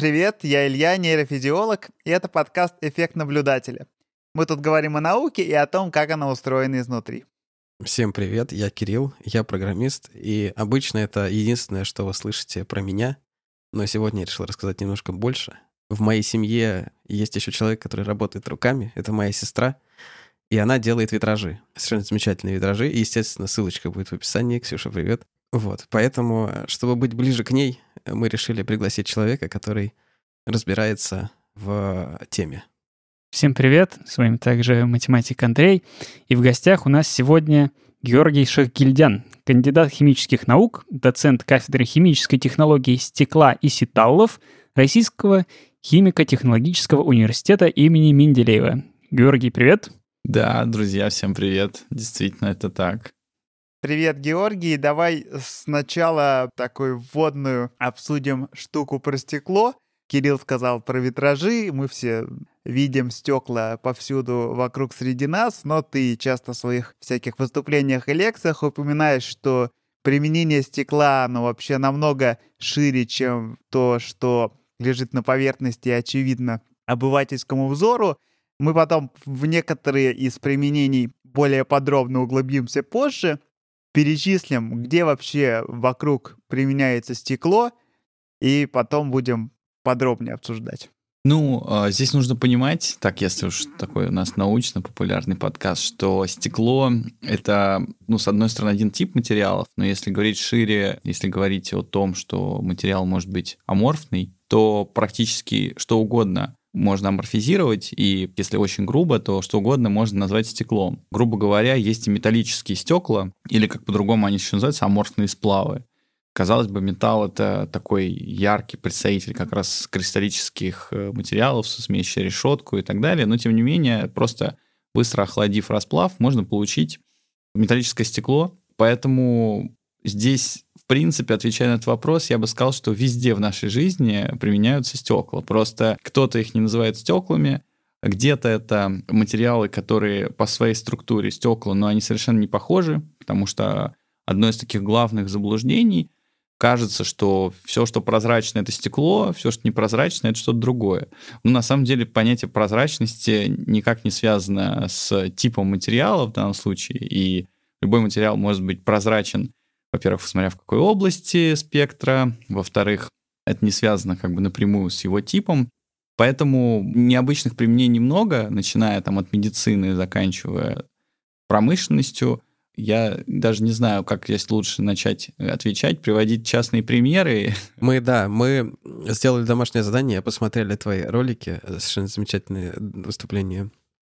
Привет, я Илья, нейрофизиолог, и это подкаст «Эффект наблюдателя». Мы тут говорим о науке и о том, как она устроена изнутри. Всем привет, я Кирилл, я программист, и обычно это единственное, что вы слышите про меня, но сегодня я решил рассказать немножко больше. В моей семье есть еще человек, который работает руками, это моя сестра, и она делает витражи, совершенно замечательные витражи, и, естественно, ссылочка будет в описании. Ксюша, привет. Вот, поэтому, чтобы быть ближе к ней, мы решили пригласить человека, который разбирается в теме. Всем привет, с вами также математик Андрей, и в гостях у нас сегодня Георгий Шахгильдян, кандидат химических наук, доцент кафедры химической технологии стекла и ситаллов Российского химико-технологического университета имени Менделеева. Георгий, привет. Да, друзья, всем привет. Действительно, это так. Привет, Георгий. Давай сначала такую вводную обсудим штуку про стекло. Кирилл сказал про витражи, мы все видим стекла повсюду вокруг среди нас, но ты часто в своих всяких выступлениях и лекциях упоминаешь, что применение стекла, оно вообще намного шире, чем то, что лежит на поверхности, очевидно, обывательскому взору. Мы потом в некоторые из применений более подробно углубимся позже, перечислим, где вообще вокруг применяется стекло, и потом будем подробнее обсуждать. Ну, а, здесь нужно понимать, так, если уж такой у нас научно-популярный подкаст, что стекло — это, ну, с одной стороны, один тип материалов, но если говорить шире, если говорить о том, что материал может быть аморфный, то практически что угодно можно аморфизировать, и если очень грубо, то что угодно можно назвать стеклом. Грубо говоря, есть и металлические стекла, или как по-другому они еще называются, аморфные сплавы. Казалось бы, металл — это такой яркий представитель как раз кристаллических э, материалов, смещая решетку и так далее, но тем не менее, просто быстро охладив расплав, можно получить металлическое стекло, поэтому здесь, принципе, отвечая на этот вопрос, я бы сказал, что везде в нашей жизни применяются стекла. Просто кто-то их не называет стеклами, где-то это материалы, которые по своей структуре стекла, но они совершенно не похожи, потому что одно из таких главных заблуждений — кажется, что все, что прозрачно, это стекло, все, что непрозрачно, это что-то другое. Но на самом деле понятие прозрачности никак не связано с типом материала в данном случае, и любой материал может быть прозрачен, во-первых, смотря в какой области спектра, во-вторых, это не связано как бы напрямую с его типом, Поэтому необычных применений много, начиная там от медицины, заканчивая промышленностью я даже не знаю, как здесь лучше начать отвечать, приводить частные примеры. Мы, да, мы сделали домашнее задание, посмотрели твои ролики, совершенно замечательные выступления.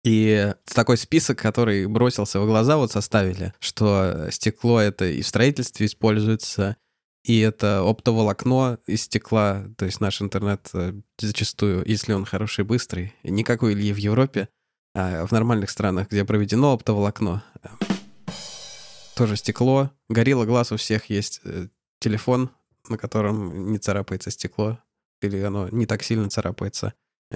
И такой список, который бросился в глаза, вот составили, что стекло это и в строительстве используется, и это оптоволокно из стекла, то есть наш интернет э, зачастую, если он хороший быстрый, никакой Ильи в Европе, а в нормальных странах, где проведено оптоволокно, тоже стекло. Горилла глаз у всех есть э, телефон, на котором не царапается стекло, или оно не так сильно царапается.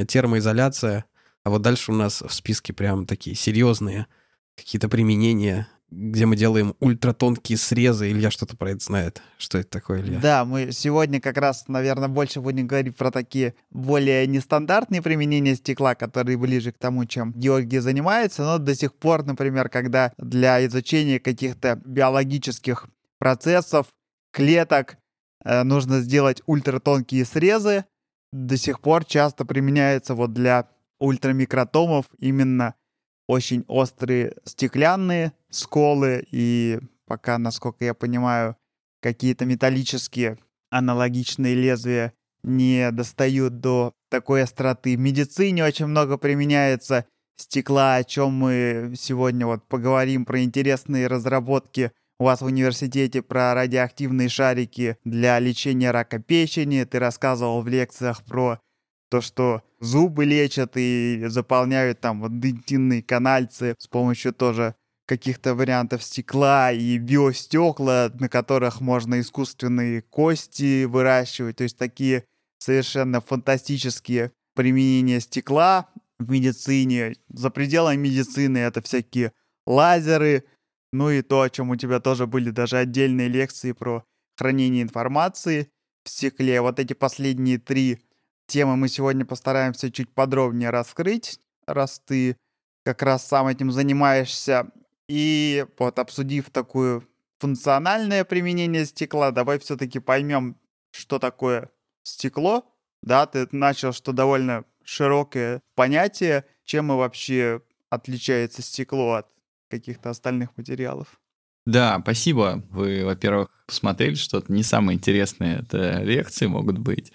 Термоизоляция. А вот дальше у нас в списке прям такие серьезные какие-то применения где мы делаем ультратонкие срезы. Илья что-то про это знает. Что это такое, Илья? Да, мы сегодня как раз, наверное, больше будем говорить про такие более нестандартные применения стекла, которые ближе к тому, чем Георгий занимается. Но до сих пор, например, когда для изучения каких-то биологических процессов, клеток, э, нужно сделать ультратонкие срезы, до сих пор часто применяется вот для ультрамикротомов именно очень острые стеклянные сколы и пока, насколько я понимаю, какие-то металлические аналогичные лезвия не достают до такой остроты. В медицине очень много применяется стекла, о чем мы сегодня вот поговорим про интересные разработки у вас в университете про радиоактивные шарики для лечения рака печени. Ты рассказывал в лекциях про то, что зубы лечат и заполняют там вот дентинные канальцы с помощью тоже каких-то вариантов стекла и биостекла, на которых можно искусственные кости выращивать. То есть такие совершенно фантастические применения стекла в медицине. За пределами медицины это всякие лазеры, ну и то, о чем у тебя тоже были даже отдельные лекции про хранение информации в стекле. Вот эти последние три темы мы сегодня постараемся чуть подробнее раскрыть, раз ты как раз сам этим занимаешься. И вот обсудив такое функциональное применение стекла, давай все-таки поймем, что такое стекло. Да, ты начал, что довольно широкое понятие, чем и вообще отличается стекло от каких-то остальных материалов. Да, спасибо. Вы, во-первых, посмотрели что-то. Не самые интересные это лекции могут быть.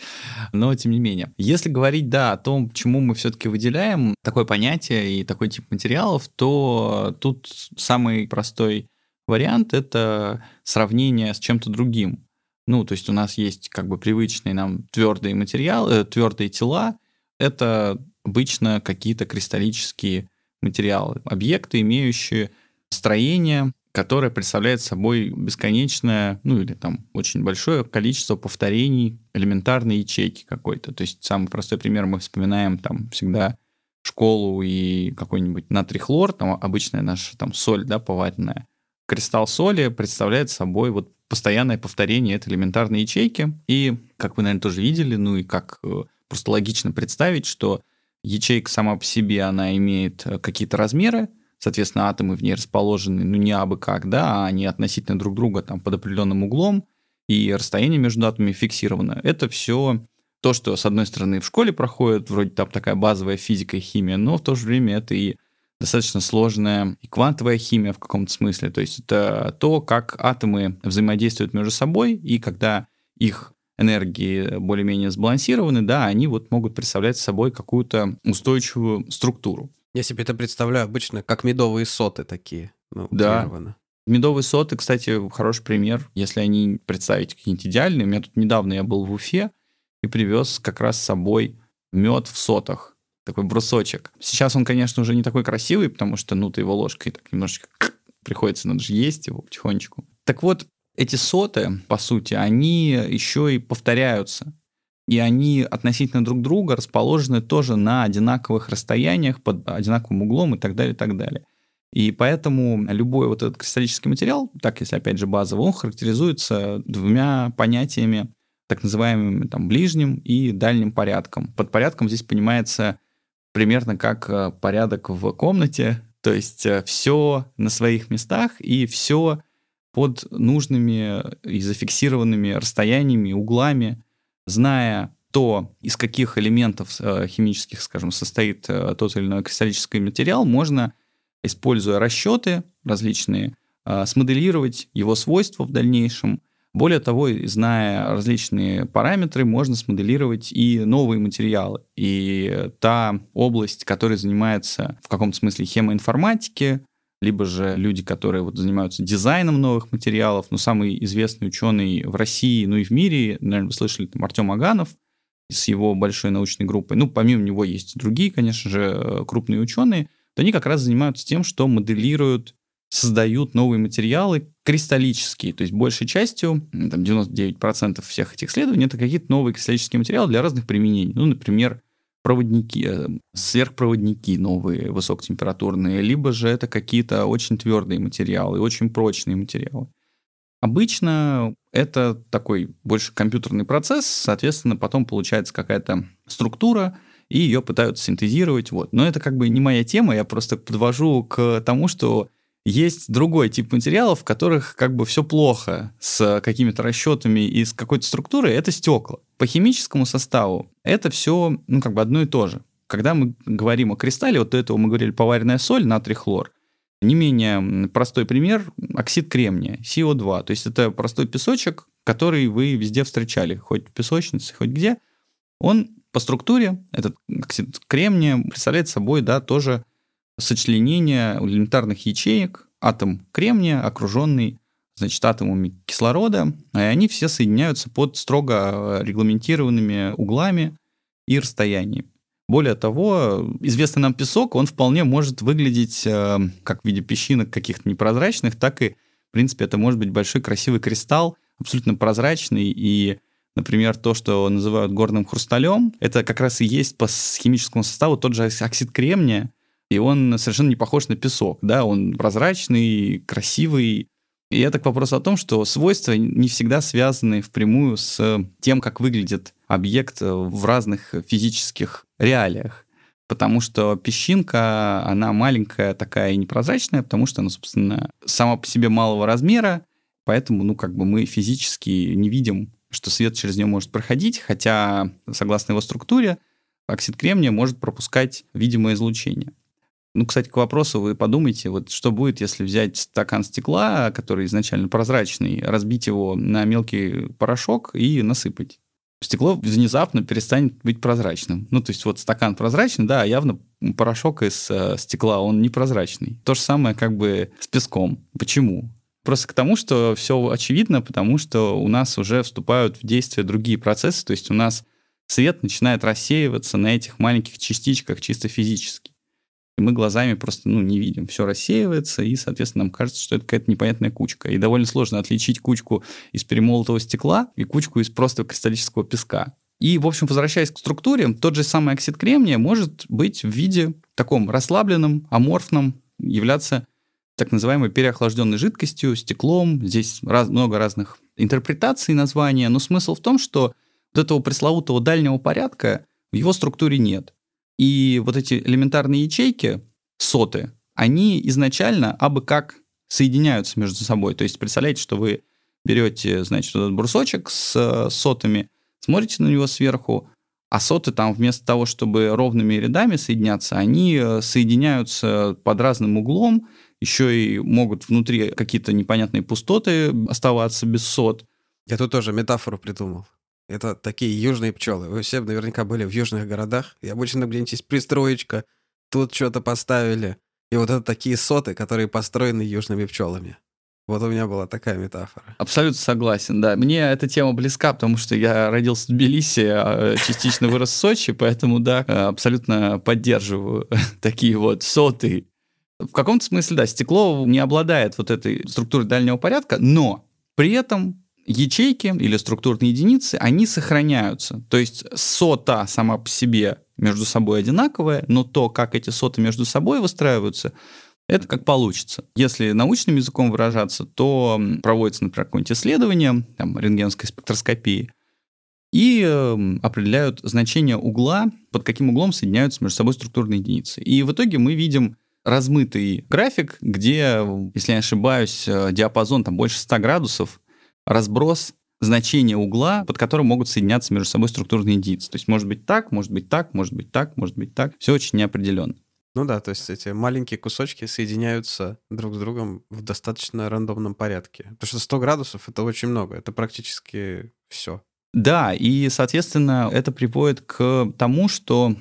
Но, тем не менее. Если говорить, да, о том, чему мы все-таки выделяем такое понятие и такой тип материалов, то тут самый простой вариант — это сравнение с чем-то другим. Ну, то есть у нас есть как бы привычные нам твердые материалы, э, твердые тела. Это обычно какие-то кристаллические материалы, объекты, имеющие строение, которое представляет собой бесконечное, ну или там очень большое количество повторений элементарной ячейки какой-то. То есть самый простой пример мы вспоминаем там всегда школу и какой-нибудь натрий-хлор, там обычная наша там соль, да, поваренная. Кристалл соли представляет собой вот постоянное повторение этой элементарной ячейки. И, как вы, наверное, тоже видели, ну и как э, просто логично представить, что ячейка сама по себе, она имеет э, какие-то размеры, соответственно, атомы в ней расположены, ну, не абы как, да, а они относительно друг друга там под определенным углом, и расстояние между атомами фиксировано. Это все то, что, с одной стороны, в школе проходит, вроде там такая базовая физика и химия, но в то же время это и достаточно сложная и квантовая химия в каком-то смысле. То есть это то, как атомы взаимодействуют между собой, и когда их энергии более-менее сбалансированы, да, они вот могут представлять собой какую-то устойчивую структуру. Я себе это представляю обычно как медовые соты такие. Ну, да. Медовые соты, кстати, хороший пример, если они представить какие-нибудь идеальные. У меня тут недавно я был в Уфе и привез как раз с собой мед в сотах, такой брусочек. Сейчас он, конечно, уже не такой красивый, потому что, ну, ты его ложкой так немножечко приходится, надо же есть его потихонечку. Так вот, эти соты, по сути, они еще и повторяются и они относительно друг друга расположены тоже на одинаковых расстояниях, под одинаковым углом и так далее, и так далее. И поэтому любой вот этот кристаллический материал, так если опять же базовый, он характеризуется двумя понятиями, так называемым там, ближним и дальним порядком. Под порядком здесь понимается примерно как э, порядок в комнате, то есть э, все на своих местах и все под нужными и зафиксированными расстояниями, углами, зная то, из каких элементов э, химических, скажем, состоит э, тот или иной кристаллический материал, можно, используя расчеты различные, э, смоделировать его свойства в дальнейшем. Более того, зная различные параметры, можно смоделировать и новые материалы. И та область, которая занимается в каком-то смысле хемоинформатики, либо же люди, которые вот занимаются дизайном новых материалов. Ну, самый известный ученый в России, ну и в мире, наверное, вы слышали, там, Артем Аганов с его большой научной группой. Ну, помимо него есть другие, конечно же, крупные ученые. То они как раз занимаются тем, что моделируют создают новые материалы кристаллические, то есть большей частью, там 99% всех этих исследований, это какие-то новые кристаллические материалы для разных применений. Ну, например, проводники, э, сверхпроводники новые, высокотемпературные, либо же это какие-то очень твердые материалы, очень прочные материалы. Обычно это такой больше компьютерный процесс, соответственно, потом получается какая-то структура, и ее пытаются синтезировать. Вот. Но это как бы не моя тема, я просто подвожу к тому, что есть другой тип материалов, в которых как бы все плохо с какими-то расчетами и с какой-то структурой, это стекла. По химическому составу это все, ну, как бы одно и то же. Когда мы говорим о кристалле, вот до этого мы говорили поваренная соль, натрий хлор, не менее простой пример – оксид кремния, СО2. То есть это простой песочек, который вы везде встречали, хоть в песочнице, хоть где. Он по структуре, этот оксид кремния, представляет собой да, тоже сочленение элементарных ячеек, атом кремния, окруженный значит, атомами кислорода, и они все соединяются под строго регламентированными углами и расстояниями. Более того, известный нам песок, он вполне может выглядеть э, как в виде песчинок каких-то непрозрачных, так и, в принципе, это может быть большой красивый кристалл, абсолютно прозрачный, и, например, то, что называют горным хрусталем, это как раз и есть по химическому составу тот же оксид кремния, и он совершенно не похож на песок, да, он прозрачный, красивый, И это к вопросу о том, что свойства не всегда связаны впрямую с тем, как выглядит объект в разных физических реалиях. Потому что песчинка, она маленькая такая и непрозрачная, потому что она, собственно, сама по себе малого размера, поэтому, ну, как бы мы физически не видим, что свет через нее может проходить, хотя, согласно его структуре, оксид кремния может пропускать видимое излучение. Ну, кстати, к вопросу вы подумайте, вот что будет, если взять стакан стекла, который изначально прозрачный, разбить его на мелкий порошок и насыпать. Стекло внезапно перестанет быть прозрачным. Ну, то есть вот стакан прозрачный, да, а явно порошок из э, стекла, он непрозрачный. То же самое как бы с песком. Почему? Просто к тому, что все очевидно, потому что у нас уже вступают в действие другие процессы, то есть у нас свет начинает рассеиваться на этих маленьких частичках чисто физически. И мы глазами просто ну, не видим. Все рассеивается, и, соответственно, нам кажется, что это какая-то непонятная кучка. И довольно сложно отличить кучку из перемолотого стекла и кучку из просто кристаллического песка. И, в общем, возвращаясь к структуре, тот же самый оксид кремния может быть в виде таком расслабленном, аморфном, являться так называемой переохлажденной жидкостью, стеклом. Здесь раз, много разных интерпретаций названия, но смысл в том, что вот этого пресловутого дальнего порядка в его структуре нет. И вот эти элементарные ячейки, соты, они изначально абы как соединяются между собой. То есть представляете, что вы берете, значит, этот брусочек с э, сотами, смотрите на него сверху, а соты там вместо того, чтобы ровными рядами соединяться, они э, соединяются под разным углом, еще и могут внутри какие-то непонятные пустоты оставаться без сот. Я тут тоже метафору придумал. Это такие южные пчелы. Вы все наверняка были в южных городах, и обычно где-нибудь пристроечка, тут что-то поставили. И вот это такие соты, которые построены южными пчелами. Вот у меня была такая метафора. Абсолютно согласен, да. Мне эта тема близка, потому что я родился в Тбилиси, а частично вырос в Сочи, поэтому, да, абсолютно поддерживаю такие вот соты. В каком-то смысле, да, стекло не обладает вот этой структурой дальнего порядка, но при этом ячейки или структурные единицы, они сохраняются. То есть сота сама по себе между собой одинаковая, но то, как эти соты между собой выстраиваются, это как получится. Если научным языком выражаться, то проводится, например, какое-нибудь исследование там, рентгенской спектроскопии, и определяют значение угла, под каким углом соединяются между собой структурные единицы. И в итоге мы видим размытый график, где, если я не ошибаюсь, э, диапазон там больше 100 градусов, разброс значения угла, под которым могут соединяться между собой структурные единицы. То есть может быть так, может быть так, может быть так, может быть так. Все очень неопределенно. Ну да, то есть эти маленькие кусочки соединяются друг с другом в достаточно рандомном порядке. Потому что 100 градусов — это очень много, это практически все. Да, и, соответственно, это приводит к тому, что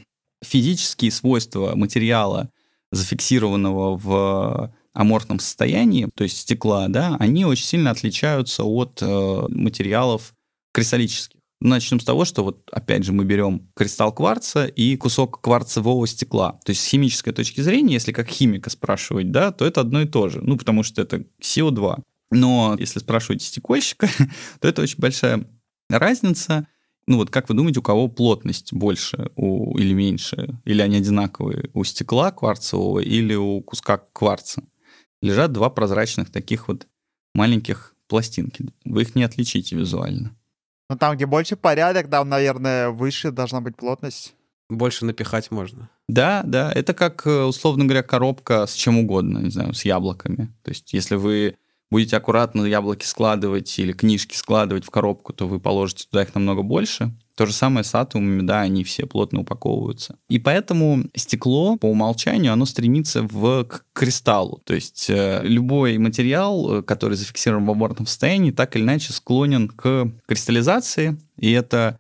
физические свойства материала, зафиксированного в аморфном состоянии, то есть стекла, да, они очень сильно отличаются от э, материалов кристаллических. Начнем с того, что вот опять же мы берем кристалл кварца и кусок кварцевого стекла. То есть с химической точки зрения, если как химика спрашивать, да, то это одно и то же. Ну, потому что это СО2. Но если спрашивать стекольщика, то это очень большая разница. Ну вот как вы думаете, у кого плотность больше у, или меньше? Или они одинаковые? У стекла кварцевого или у куска кварца? Лежат два прозрачных таких вот маленьких пластинки. Вы их не отличите визуально. Ну там, где больше порядок, там, наверное, выше должна быть плотность. Больше напихать можно. Да, да. Это как, э, условно говоря, коробка с чем угодно, не знаю, с яблоками. То есть, если вы будете аккуратно яблоки складывать или книжки складывать в коробку, то вы положите туда их намного больше. То же самое с атомами, да, они все плотно упаковываются. И поэтому стекло по умолчанию, оно стремится в, к кристаллу. То есть э, любой материал, э, который зафиксирован в оборотном состоянии, так или иначе склонен к кристаллизации, и это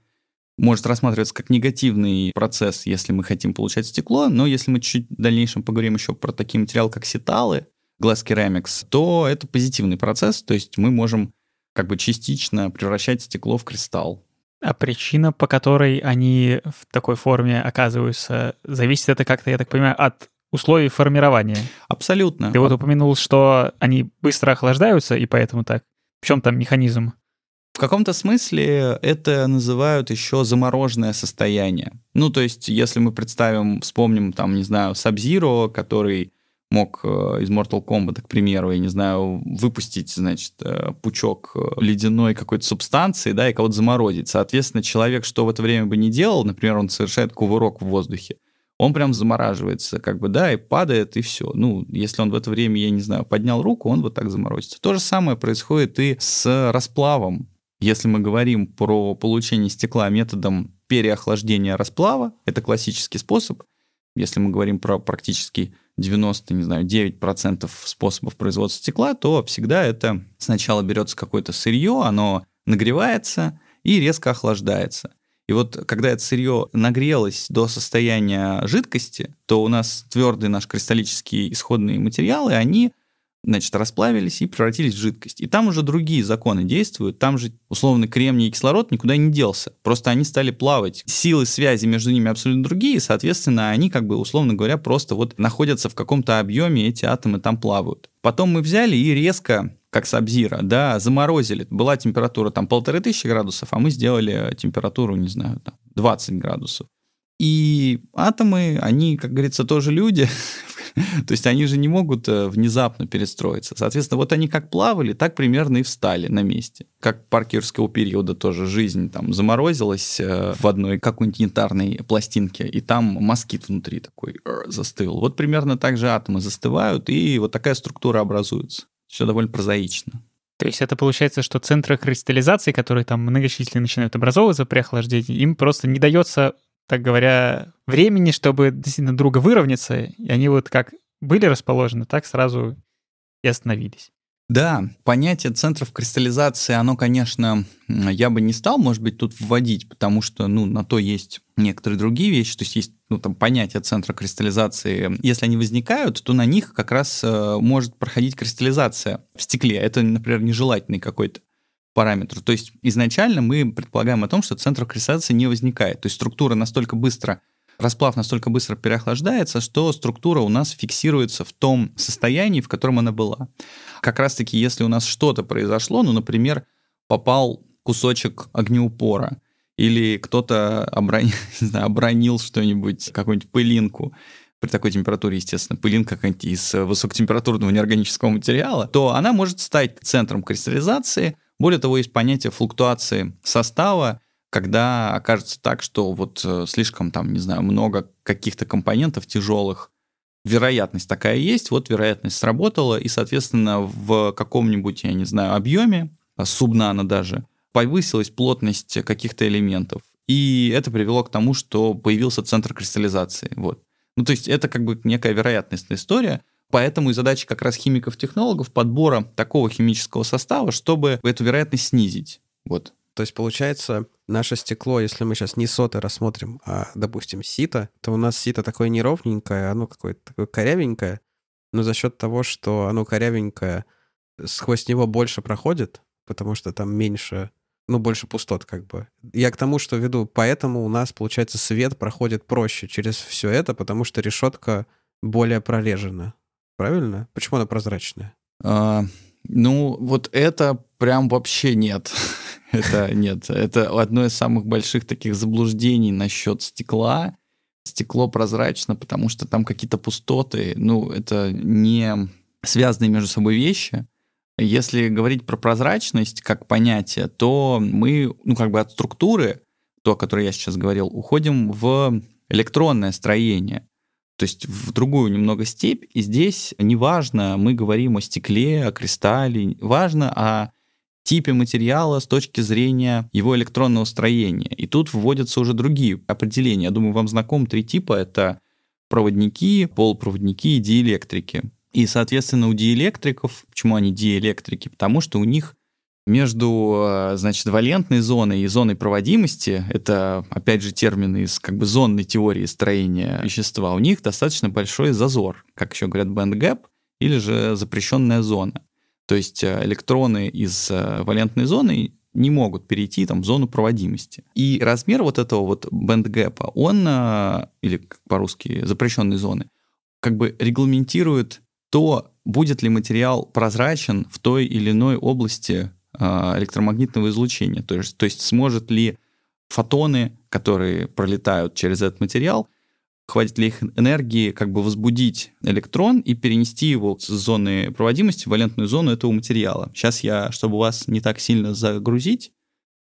может рассматриваться как негативный процесс, если мы хотим получать стекло, но если мы чуть в дальнейшем поговорим еще про такие материалы, как сеталы, Glass Ceramics, то это позитивный процесс, то есть мы можем как бы частично превращать стекло в кристалл. А причина, по которой они в такой форме оказываются, зависит это как-то, я так понимаю, от условий формирования. Абсолютно. Ты вот упомянул, что они быстро охлаждаются, и поэтому так. В чем там механизм? В каком-то смысле это называют еще замороженное состояние. Ну, то есть, если мы представим, вспомним, там, не знаю, Сабзиро, который мог э, из Mortal Kombat, к примеру, я не знаю, выпустить, значит, э, пучок э, ледяной какой-то субстанции, да, и кого-то заморозить. Соответственно, человек, что в это время бы не делал, например, он совершает кувырок в воздухе, он прям замораживается, как бы, да, и падает, и все. Ну, если он в это время, я не знаю, поднял руку, он вот так заморозится. То же самое происходит и с расплавом. Если мы говорим про получение стекла методом переохлаждения расплава, это классический способ. Если мы говорим про практически 90, не знаю, 9% способов производства стекла, то всегда это сначала берется какое-то сырье, оно нагревается и резко охлаждается. И вот когда это сырье нагрелось до состояния жидкости, то у нас твердые наши кристаллические исходные материалы, они значит, расплавились и превратились в жидкость. И там уже другие законы действуют. Там же условно кремний и кислород никуда не делся. Просто они стали плавать. Силы связи между ними абсолютно другие, соответственно, они, как бы, условно говоря, просто вот находятся в каком-то объеме, эти атомы там плавают. Потом мы взяли и резко как Сабзира, да, заморозили. Была температура там полторы тысячи градусов, а мы сделали температуру, не знаю, там, 20 градусов. И атомы, они, как говорится, тоже люди, То есть они же не могут э, внезапно перестроиться. Соответственно, вот они как плавали, так примерно и встали на месте. Как паркерского периода тоже жизнь там заморозилась э, в одной какой-нибудь янтарной пластинке, и там москит внутри такой застыл. Вот примерно так же атомы застывают, и вот такая структура образуется. Все довольно прозаично. То есть это получается, что центры кристаллизации, которые там многочисленно начинают образовываться при охлаждении, им просто не дается так говоря, времени, чтобы действительно друга выровняться, и они вот как были расположены, так сразу и остановились. Да, понятие центров кристаллизации, оно, конечно, я бы не стал, может быть, тут вводить, потому что, ну, на то есть некоторые другие вещи, то есть есть, ну, там, понятие центра кристаллизации. Если они возникают, то на них как раз э, может проходить кристаллизация в стекле. Это, например, нежелательный какой-то параметру. То есть изначально мы предполагаем о том, что центр кристаллизации не возникает. То есть структура настолько быстро, расплав настолько быстро переохлаждается, что структура у нас фиксируется в том состоянии, в котором она была. Как раз-таки, если у нас что-то произошло, ну, например, попал кусочек огнеупора, или кто-то обронил, обронил что-нибудь, какую-нибудь пылинку, при такой температуре, естественно, пылинка какая-нибудь из высокотемпературного неорганического материала, то она может стать центром кристаллизации, более того, есть понятие флуктуации состава, когда окажется так, что вот э, слишком там, не знаю, много каких-то компонентов тяжелых, вероятность такая есть, вот вероятность сработала, и, соответственно, в каком-нибудь, я не знаю, объеме, а, субнано даже, повысилась плотность каких-то элементов. И это привело к тому, что появился центр кристаллизации. Вот. Ну, то есть это как бы некая вероятностная история, Поэтому и задача как раз химиков-технологов подбора такого химического состава, чтобы эту вероятность снизить. Вот. То есть, получается, наше стекло, если мы сейчас не соты рассмотрим, а, допустим, сито, то у нас сито такое неровненькое, оно какое-то такое корявенькое, но за счет того, что оно корявенькое, сквозь него больше проходит, потому что там меньше, ну, больше пустот как бы. Я к тому, что веду, поэтому у нас, получается, свет проходит проще через все это, потому что решетка более прорежена правильно? Почему она прозрачная? А, ну, вот это прям вообще нет. это нет. Это одно из самых больших таких заблуждений насчет стекла. Стекло прозрачно, потому что там какие-то пустоты. Ну, это не связанные между собой вещи. Если говорить про прозрачность как понятие, то мы, ну, как бы от структуры, то, о которой я сейчас говорил, уходим в электронное строение то есть в другую немного степь. И здесь неважно, мы говорим о стекле, о кристалле, важно о типе материала с точки зрения его электронного строения. И тут вводятся уже другие определения. Я думаю, вам знаком три типа. Это проводники, полупроводники и диэлектрики. И, соответственно, у диэлектриков, почему они диэлектрики? Потому что у них между, э, значит, валентной зоной и зоной проводимости, это, опять же, термины из как бы зонной теории строения вещества, у них достаточно большой зазор, как еще говорят band gap, или же запрещенная зона. То есть э, электроны из э, валентной зоны не могут перейти там, в зону проводимости. И размер вот этого вот бэндгэпа, он, или по-русски запрещенной зоны, как бы регламентирует то, будет ли материал прозрачен в той или иной области электромагнитного излучения. То есть, то есть сможет ли фотоны, которые пролетают через этот материал, хватит ли их энергии как бы возбудить электрон и перенести его с зоны проводимости в валентную зону этого материала. Сейчас я, чтобы вас не так сильно загрузить,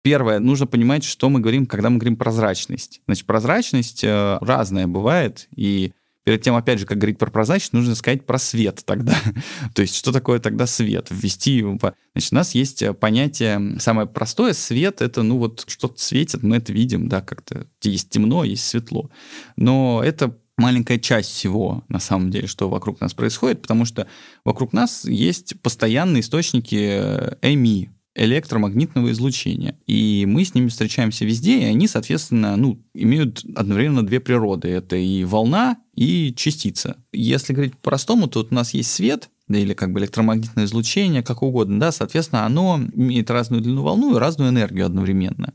Первое, нужно понимать, что мы говорим, когда мы говорим прозрачность. Значит, прозрачность э, разная бывает, и перед тем, опять же, как говорить про прозрачность, нужно сказать про свет тогда. То есть, что такое тогда свет? Ввести его. Значит, у нас есть э, понятие, самое простое, свет — это, ну, вот что-то светит, мы это видим, да, как-то есть темно, есть светло. Но это маленькая часть всего, на самом деле, что вокруг нас происходит, потому что вокруг нас есть постоянные источники ЭМИ, электромагнитного излучения. И мы с ними встречаемся везде, и они, соответственно, ну, имеют одновременно две природы. Это и волна, и частица. Если говорить по-простому, то вот у нас есть свет, да, или как бы электромагнитное излучение, как угодно, да, соответственно, оно имеет разную длину волну и разную энергию одновременно.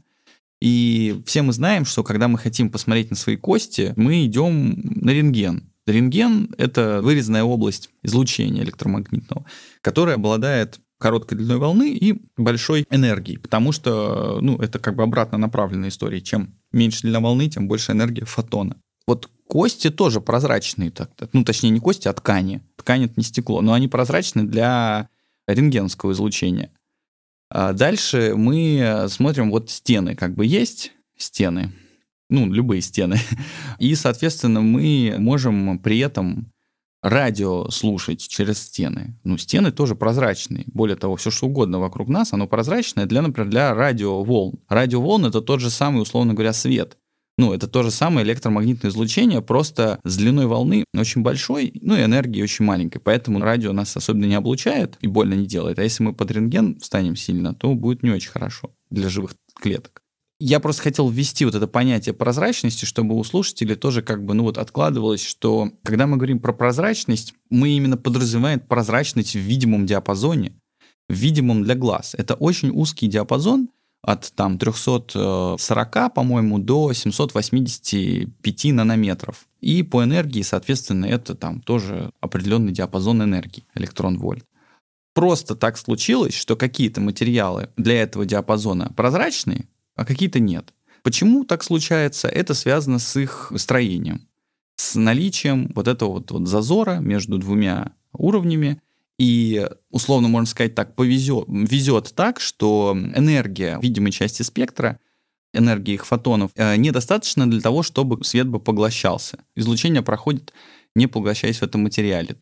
И все мы знаем, что когда мы хотим посмотреть на свои кости, мы идем на рентген. Рентген — это вырезанная область излучения электромагнитного, которая обладает короткой длиной волны и большой энергией, потому что, ну, это как бы обратно направленная история. Чем меньше длина волны, тем больше энергия фотона. Вот кости тоже прозрачные, так, ну, точнее, не кости, а ткани. Ткань — это не стекло, но они прозрачны для рентгеновского излучения. А дальше мы смотрим, вот стены как бы есть, стены, ну, любые стены. И, соответственно, мы можем при этом радио слушать через стены. Ну, стены тоже прозрачные. Более того, все что угодно вокруг нас, оно прозрачное для, например, для радиоволн. Радиоволн — это тот же самый, условно говоря, свет. Ну, это то же самое электромагнитное излучение, просто с длиной волны очень большой, ну и энергии очень маленькой. Поэтому радио нас особенно не облучает и больно не делает. А если мы под рентген встанем сильно, то будет не очень хорошо для живых клеток. Я просто хотел ввести вот это понятие прозрачности, чтобы у слушателей тоже как бы, ну вот откладывалось, что когда мы говорим про прозрачность, мы именно подразумеваем прозрачность в видимом диапазоне, в видимом для глаз. Это очень узкий диапазон от там 340, по-моему, до 785 нанометров. И по энергии, соответственно, это там тоже определенный диапазон энергии, электрон-вольт просто так случилось, что какие-то материалы для этого диапазона прозрачные, а какие-то нет. Почему так случается? Это связано с их строением, с наличием вот этого вот, вот зазора между двумя уровнями. И, условно можно сказать так, повезет, везет так, что энергия видимой части спектра энергии их фотонов э, недостаточно для того, чтобы свет бы поглощался. Излучение проходит, не поглощаясь в этом материале.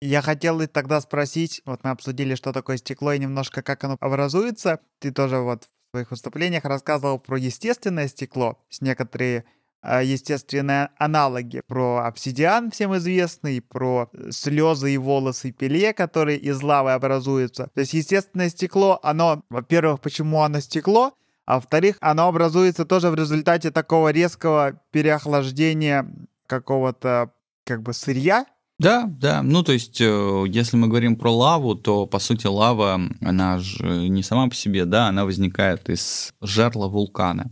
Я хотел тогда спросить, вот мы обсудили, что такое стекло и немножко как оно образуется. Ты тоже вот в своих выступлениях рассказывал про естественное стекло, с некоторые э, естественные аналоги про обсидиан всем известный, про э, слезы и волосы пеле, которые из лавы образуются. То есть естественное стекло, оно, во-первых, почему оно стекло, а во-вторых, оно образуется тоже в результате такого резкого переохлаждения какого-то как бы сырья, да, да. Ну, то есть, э, если мы говорим про лаву, то, по сути, лава, она же не сама по себе, да, она возникает из жерла вулкана.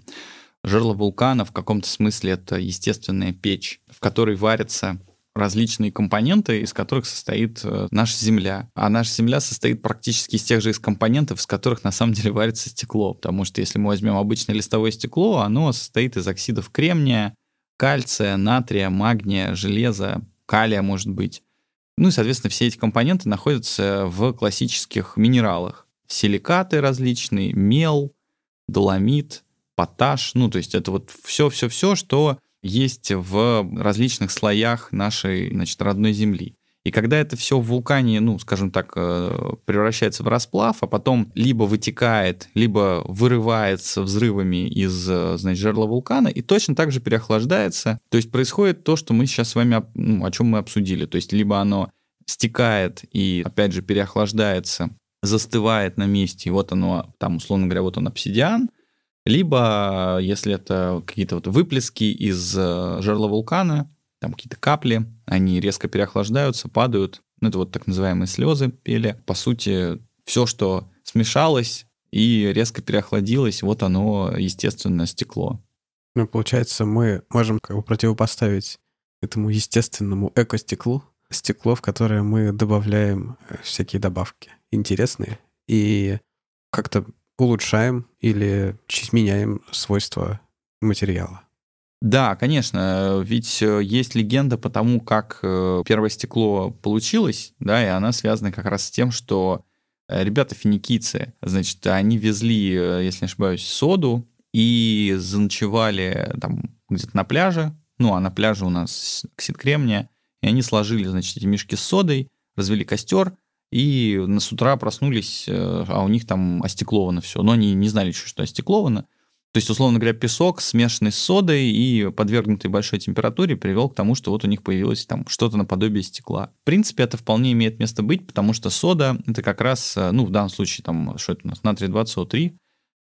Жерло вулкана в каком-то смысле это естественная печь, в которой варятся различные компоненты, из которых состоит э, наша Земля. А наша Земля состоит практически из тех же из компонентов, из которых на самом деле варится стекло. Потому что если мы возьмем обычное листовое стекло, оно состоит из оксидов кремния, кальция, натрия, магния, железа, калия, может быть. Ну и, соответственно, все эти компоненты находятся в классических минералах. Силикаты различные, мел, доломит, поташ. Ну, то есть это вот все-все-все, что есть в различных слоях нашей, значит, родной Земли. И когда это все в вулкане, ну, скажем так, э, превращается в расплав, а потом либо вытекает, либо вырывается взрывами из, э, значит, жерла вулкана и точно так же переохлаждается. То есть происходит то, что мы сейчас с вами, ну, о чем мы обсудили. То есть либо оно стекает и, опять же, переохлаждается, застывает на месте, и вот оно, там, условно говоря, вот он обсидиан, либо, если это какие-то вот выплески из э, жерла вулкана, там какие-то капли, они резко переохлаждаются, падают. Ну, это вот так называемые слезы пели. По сути, все, что смешалось и резко переохладилось, вот оно, естественно, стекло. Ну, получается, мы можем как бы противопоставить этому естественному экостеклу стекло, в которое мы добавляем э, всякие добавки интересные и как-то улучшаем или меняем свойства материала. Да, конечно, ведь э, есть легенда по тому, как э, первое стекло получилось, да, и она связана как раз с тем, что э, ребята финикийцы, значит, они везли, если не ошибаюсь, соду и заночевали там где-то на пляже, ну, а на пляже у нас оксид кремния, и они сложили, значит, эти мешки с содой, развели костер, и с утра проснулись, а у них там остекловано все. Но они не знали еще, что остекловано. То есть, условно говоря, песок, смешанный с содой и подвергнутый большой температуре, привел к тому, что вот у них появилось там что-то наподобие стекла. В принципе, это вполне имеет место быть, потому что сода — это как раз, э, ну, в данном случае, там, что это у нас, натрий 20О3,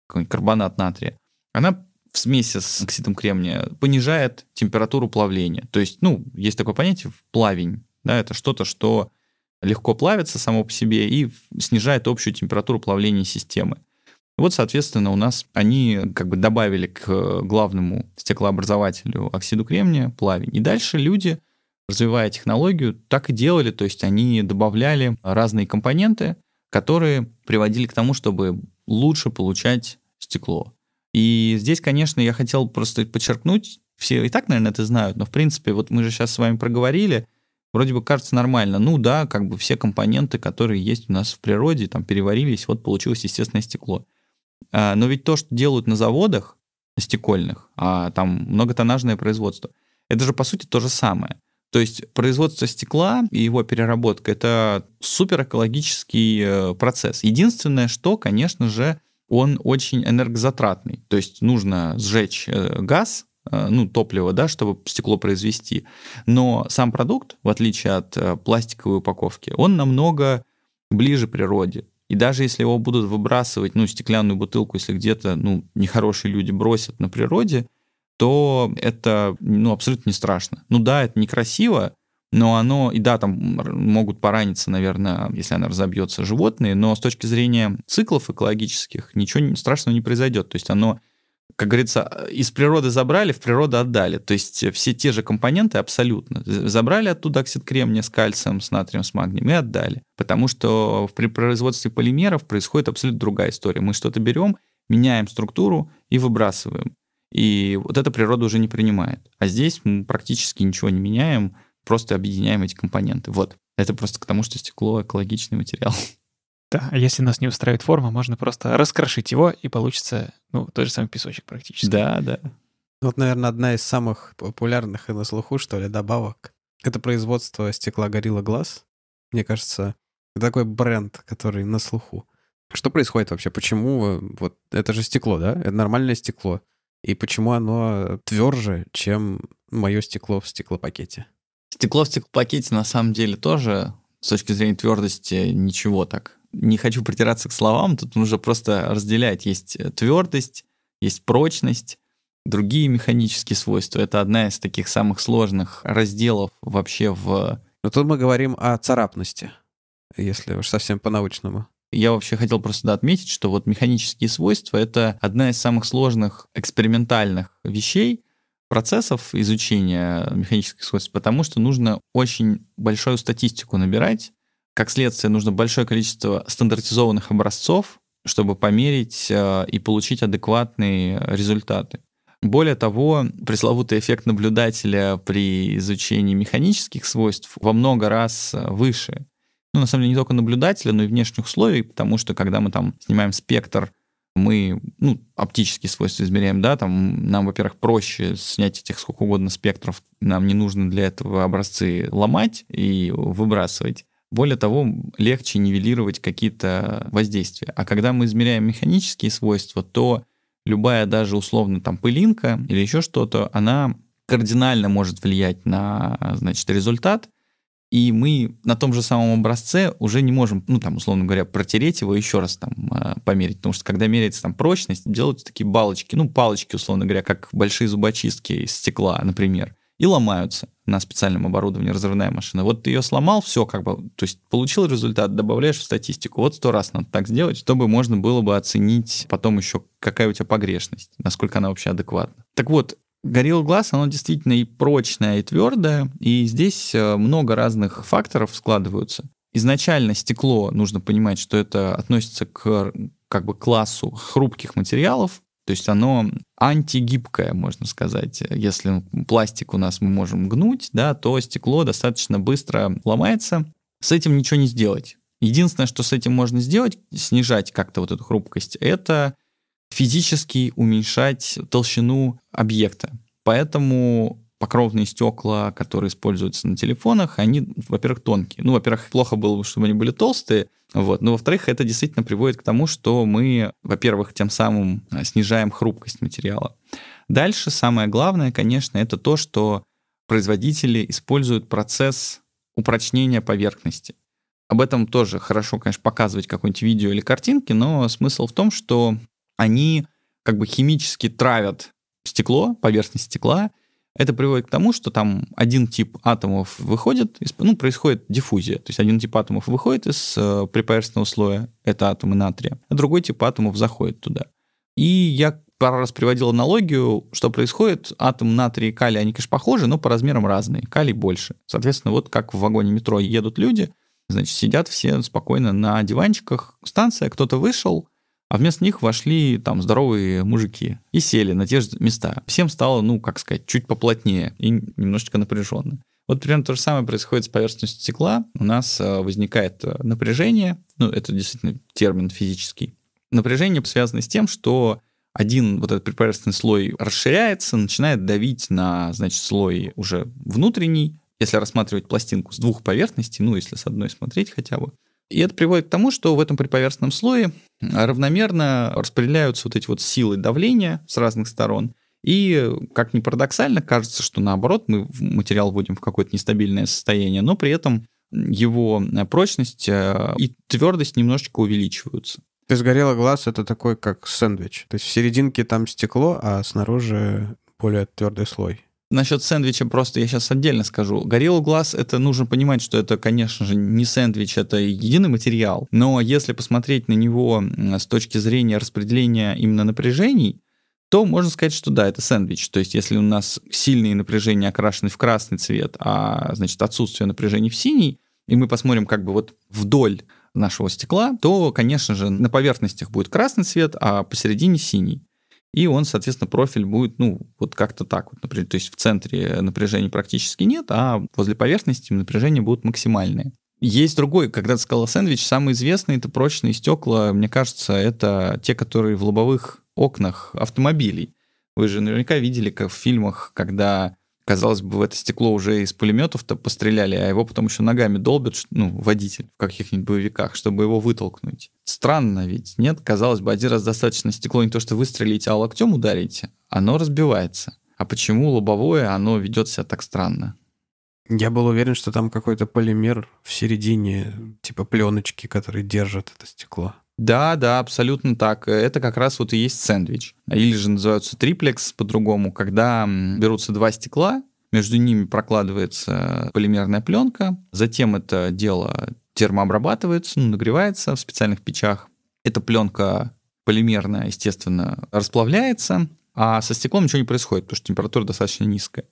какой-нибудь карбонат натрия, она в смеси с оксидом кремния понижает температуру плавления. То есть, ну, есть такое понятие плавень, да, это что-то, что легко плавится само по себе и снижает общую температуру плавления системы. Вот, соответственно, у нас они как бы добавили к главному стеклообразователю оксиду кремния плавень. И дальше люди, развивая технологию, так и делали. То есть они добавляли разные компоненты, которые приводили к тому, чтобы лучше получать стекло. И здесь, конечно, я хотел просто подчеркнуть, все и так, наверное, это знают, но, в принципе, вот мы же сейчас с вами проговорили, вроде бы кажется нормально. Ну да, как бы все компоненты, которые есть у нас в природе, там переварились, вот получилось естественное стекло. А, но ведь то, что делают на заводах стекольных, а там многотоннажное производство, это же по сути то же самое. То есть производство стекла и его переработка — это супер экологический э, процесс. Единственное, что, конечно же, он очень энергозатратный. То есть нужно сжечь э, газ, э, ну, топливо, да, чтобы стекло произвести. Но сам продукт, в отличие от пластиковой упаковки, он намного ближе природе. И даже если его будут выбрасывать, ну, стеклянную бутылку, если где-то, ну, нехорошие люди бросят на природе, то это, ну, абсолютно не страшно. Ну да, это некрасиво, но оно, и да, там могут пораниться, наверное, если она разобьется, животные, но с точки зрения циклов экологических ничего страшного не произойдет. То есть оно как говорится, из природы забрали, в природу отдали. То есть все те же компоненты абсолютно. Забрали оттуда оксид кремния с кальцием, с натрием, с магнием и отдали. Потому что при производстве полимеров происходит абсолютно другая история. Мы что-то берем, меняем структуру и выбрасываем. И вот это природа уже не принимает. А здесь мы практически ничего не меняем, просто объединяем эти компоненты. Вот. Это просто к тому, что стекло экологичный материал. Да, а если нас не устраивает форма, можно просто раскрошить его, и получится, ну, тот же самый песочек практически. Да, да. Вот, наверное, одна из самых популярных и на слуху, что ли, добавок — это производство стекла Gorilla Glass. Мне кажется, это такой бренд, который на слуху. Что происходит вообще? Почему вот это же стекло, да? Это нормальное стекло. И почему оно тверже, чем мое стекло в стеклопакете? Стекло в стеклопакете на самом деле тоже с точки зрения твердости ничего так не хочу притираться к словам, тут нужно просто разделять. Есть э, твердость, есть прочность, другие механические свойства. Это одна из таких самых сложных разделов вообще в... Но тут мы говорим о царапности, если уж совсем по-научному. Я вообще хотел просто да, отметить, что вот механические свойства — это одна из самых сложных экспериментальных вещей, процессов изучения механических свойств, потому что нужно очень большую статистику набирать, как следствие, нужно большое количество стандартизованных образцов, чтобы померить э, и получить адекватные результаты. Более того, пресловутый эффект наблюдателя при изучении механических свойств во много раз э, выше. Ну, на самом деле, не только наблюдателя, но и внешних условий, потому что, когда мы там снимаем спектр, мы, ну, оптические свойства измеряем, да, там нам, во-первых, проще снять этих сколько угодно спектров, нам не нужно для этого образцы ломать и выбрасывать. Более того, легче нивелировать какие-то воздействия. А когда мы измеряем механические свойства, то любая даже условно там пылинка или еще что-то, она кардинально может влиять на, значит, результат, и мы на том же самом образце уже не можем, ну, там, условно говоря, протереть его еще раз там а, померить, потому что когда меряется там прочность, делаются такие балочки, ну, палочки, условно говоря, как большие зубочистки из стекла, например и ломаются на специальном оборудовании разрывная машина. Вот ты ее сломал, все как бы, то есть получил результат, добавляешь в статистику. Вот сто раз надо так сделать, чтобы можно было бы оценить потом еще, какая у тебя погрешность, насколько она вообще адекватна. Так вот, Gorilla Glass, оно действительно и прочное, и твердое, и здесь э, много разных факторов складываются. Изначально стекло, нужно понимать, что это относится к как бы классу хрупких материалов, То есть оно антигибкое, можно сказать. Если пластик у нас мы можем гнуть, да, то стекло достаточно быстро ломается. С этим ничего не сделать. Единственное, что с этим можно сделать, снижать как-то вот эту хрупкость, это физически уменьшать толщину объекта. Поэтому покровные стекла, которые используются на телефонах, они, во-первых, тонкие. Ну, во-первых, плохо было бы, чтобы они были толстые, вот. Но, во-вторых, это действительно приводит к тому, что мы, во-первых, тем самым а, снижаем хрупкость материала. Дальше самое главное, конечно, это то, что производители используют процесс упрочнения поверхности. Об этом тоже хорошо, конечно, показывать какое-нибудь видео или картинки, но смысл в том, что они как бы химически травят стекло, поверхность стекла, это приводит к тому, что там один тип атомов выходит, из, ну, происходит диффузия. То есть один тип атомов выходит из э, приповерхностного слоя, это атомы натрия, а другой тип атомов заходит туда. И я пару раз приводил аналогию, что происходит. Атом натрия и калия, они, конечно, похожи, но по размерам разные. Калий больше. Соответственно, вот как в вагоне метро едут люди, значит, сидят все спокойно на диванчиках. Станция, кто-то вышел, а вместо них вошли там здоровые мужики и сели на те же места. Всем стало, ну, как сказать, чуть поплотнее и немножечко напряженно. Вот примерно то же самое происходит с поверхностью стекла. У нас э, возникает э, напряжение, ну, это действительно термин физический. Напряжение связано с тем, что один вот этот предpoверхностный слой расширяется, начинает давить на, значит, слой уже внутренний, если рассматривать пластинку с двух поверхностей, ну, если с одной смотреть хотя бы, и это приводит к тому, что в этом приповерхностном слое равномерно распределяются вот эти вот силы давления с разных сторон. И, как ни парадоксально, кажется, что наоборот, мы материал вводим в какое-то нестабильное состояние, но при этом его прочность э, и твердость немножечко увеличиваются. То есть горелый глаз — это такой, как сэндвич. То есть в серединке там стекло, а снаружи более твердый слой. Насчет сэндвича просто я сейчас отдельно скажу. Горелый глаз, это нужно понимать, что это, конечно же, не сэндвич, это единый материал. Но если посмотреть на него с точки зрения распределения именно напряжений, то можно сказать, что да, это сэндвич. То есть если у нас сильные напряжения окрашены в красный цвет, а значит отсутствие напряжений в синий, и мы посмотрим как бы вот вдоль нашего стекла, то, конечно же, на поверхностях будет красный цвет, а посередине синий и он, соответственно, профиль будет, ну, вот как-то так вот, например, то есть в центре напряжения практически нет, а возле поверхности напряжения будут максимальные. Есть другой, когда ты сказал сэндвич, самый известный это прочные стекла, мне кажется, это те, которые в лобовых окнах автомобилей. Вы же наверняка видели, как в фильмах, когда казалось бы, в это стекло уже из пулеметов-то постреляли, а его потом еще ногами долбят, ну, водитель в каких-нибудь боевиках, чтобы его вытолкнуть. Странно ведь, нет? Казалось бы, один раз достаточно стекло не то, что выстрелить, а локтем ударите, оно разбивается. А почему лобовое, оно ведет себя так странно? Я был уверен, что там какой-то полимер в середине, типа пленочки, который держит это стекло. Да, да, абсолютно так. Это как раз вот и есть сэндвич. Или же называются триплекс по-другому, когда берутся два стекла, между ними прокладывается полимерная пленка, затем это дело термообрабатывается, ну, нагревается в специальных печах. Эта пленка полимерная, естественно, расплавляется, а со стеклом ничего не происходит, потому что температура достаточно низкая.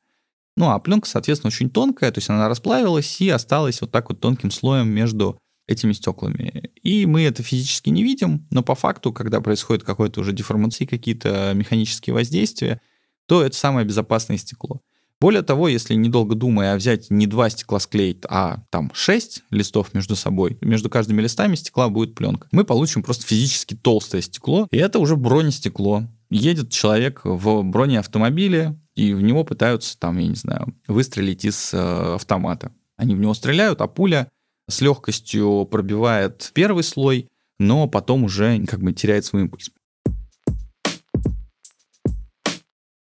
Ну, а пленка, соответственно, очень тонкая, то есть она расплавилась и осталась вот так вот тонким слоем между этими стеклами. И мы это физически не видим, но по факту, когда происходит какое-то уже деформации, какие-то механические воздействия, то это самое безопасное стекло. Более того, если недолго думая, взять не два стекла склеить, а там шесть листов между собой, между каждыми листами стекла будет пленка. Мы получим просто физически толстое стекло, и это уже бронестекло. Едет человек в бронеавтомобиле, и в него пытаются там, я не знаю, выстрелить из э, автомата. Они в него стреляют, а пуля с легкостью пробивает первый слой, но потом уже как бы теряет свой импульс.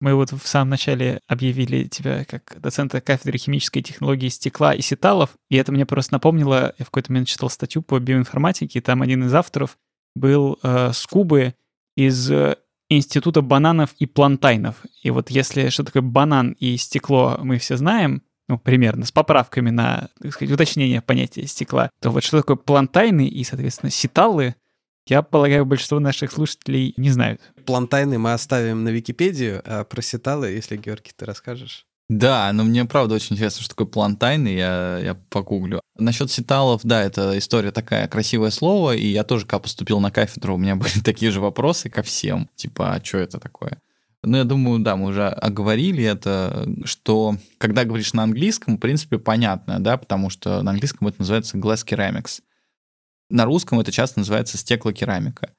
Мы вот в самом начале объявили тебя как доцента кафедры химической технологии стекла и сеталов, и это мне просто напомнило, я в какой-то момент читал статью по биоинформатике, и там один из авторов был э, с Кубы из э, Института бананов и плантайнов. И вот если что такое банан и стекло мы все знаем, ну, примерно, с поправками на, так сказать, уточнение понятия стекла, то вот что такое плантайны и, соответственно, ситалы, я полагаю, большинство наших слушателей не знают. Плантайны мы оставим на Википедию, а про ситалы, если, Георгий, ты расскажешь. Да, но мне правда очень интересно, что такое плантайны, я, я погуглю. Насчет ситалов, да, это история такая, красивое слово, и я тоже, когда поступил на кафедру, у меня были такие же вопросы ко всем, типа, а что это такое? Ну, я думаю, да, мы уже оговорили это, что когда говоришь на английском, в принципе, понятно, да, потому что на английском это называется glass ceramics. На русском это часто называется стеклокерамика.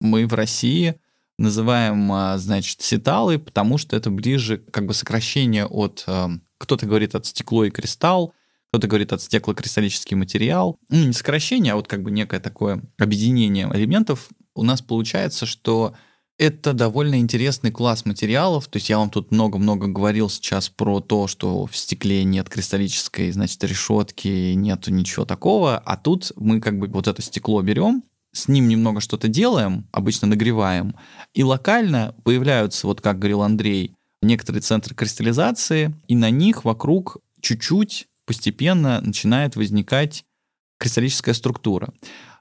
Мы в России называем, а, значит, ситалы, потому что это ближе как бы сокращение от, а, кто-то говорит от стекло и кристалл, кто-то говорит от стеклокристаллический материал. Ну, не сокращение, а вот как бы некое такое объединение элементов. У нас получается, что это довольно интересный класс материалов. То есть я вам тут много-много говорил сейчас про то, что в стекле нет кристаллической, значит, решетки, нету ничего такого. А тут мы как бы вот это стекло берем, с ним немного что-то делаем, обычно нагреваем, и локально появляются, вот как говорил Андрей, некоторые центры кристаллизации, и на них вокруг чуть-чуть постепенно начинает возникать кристаллическая структура.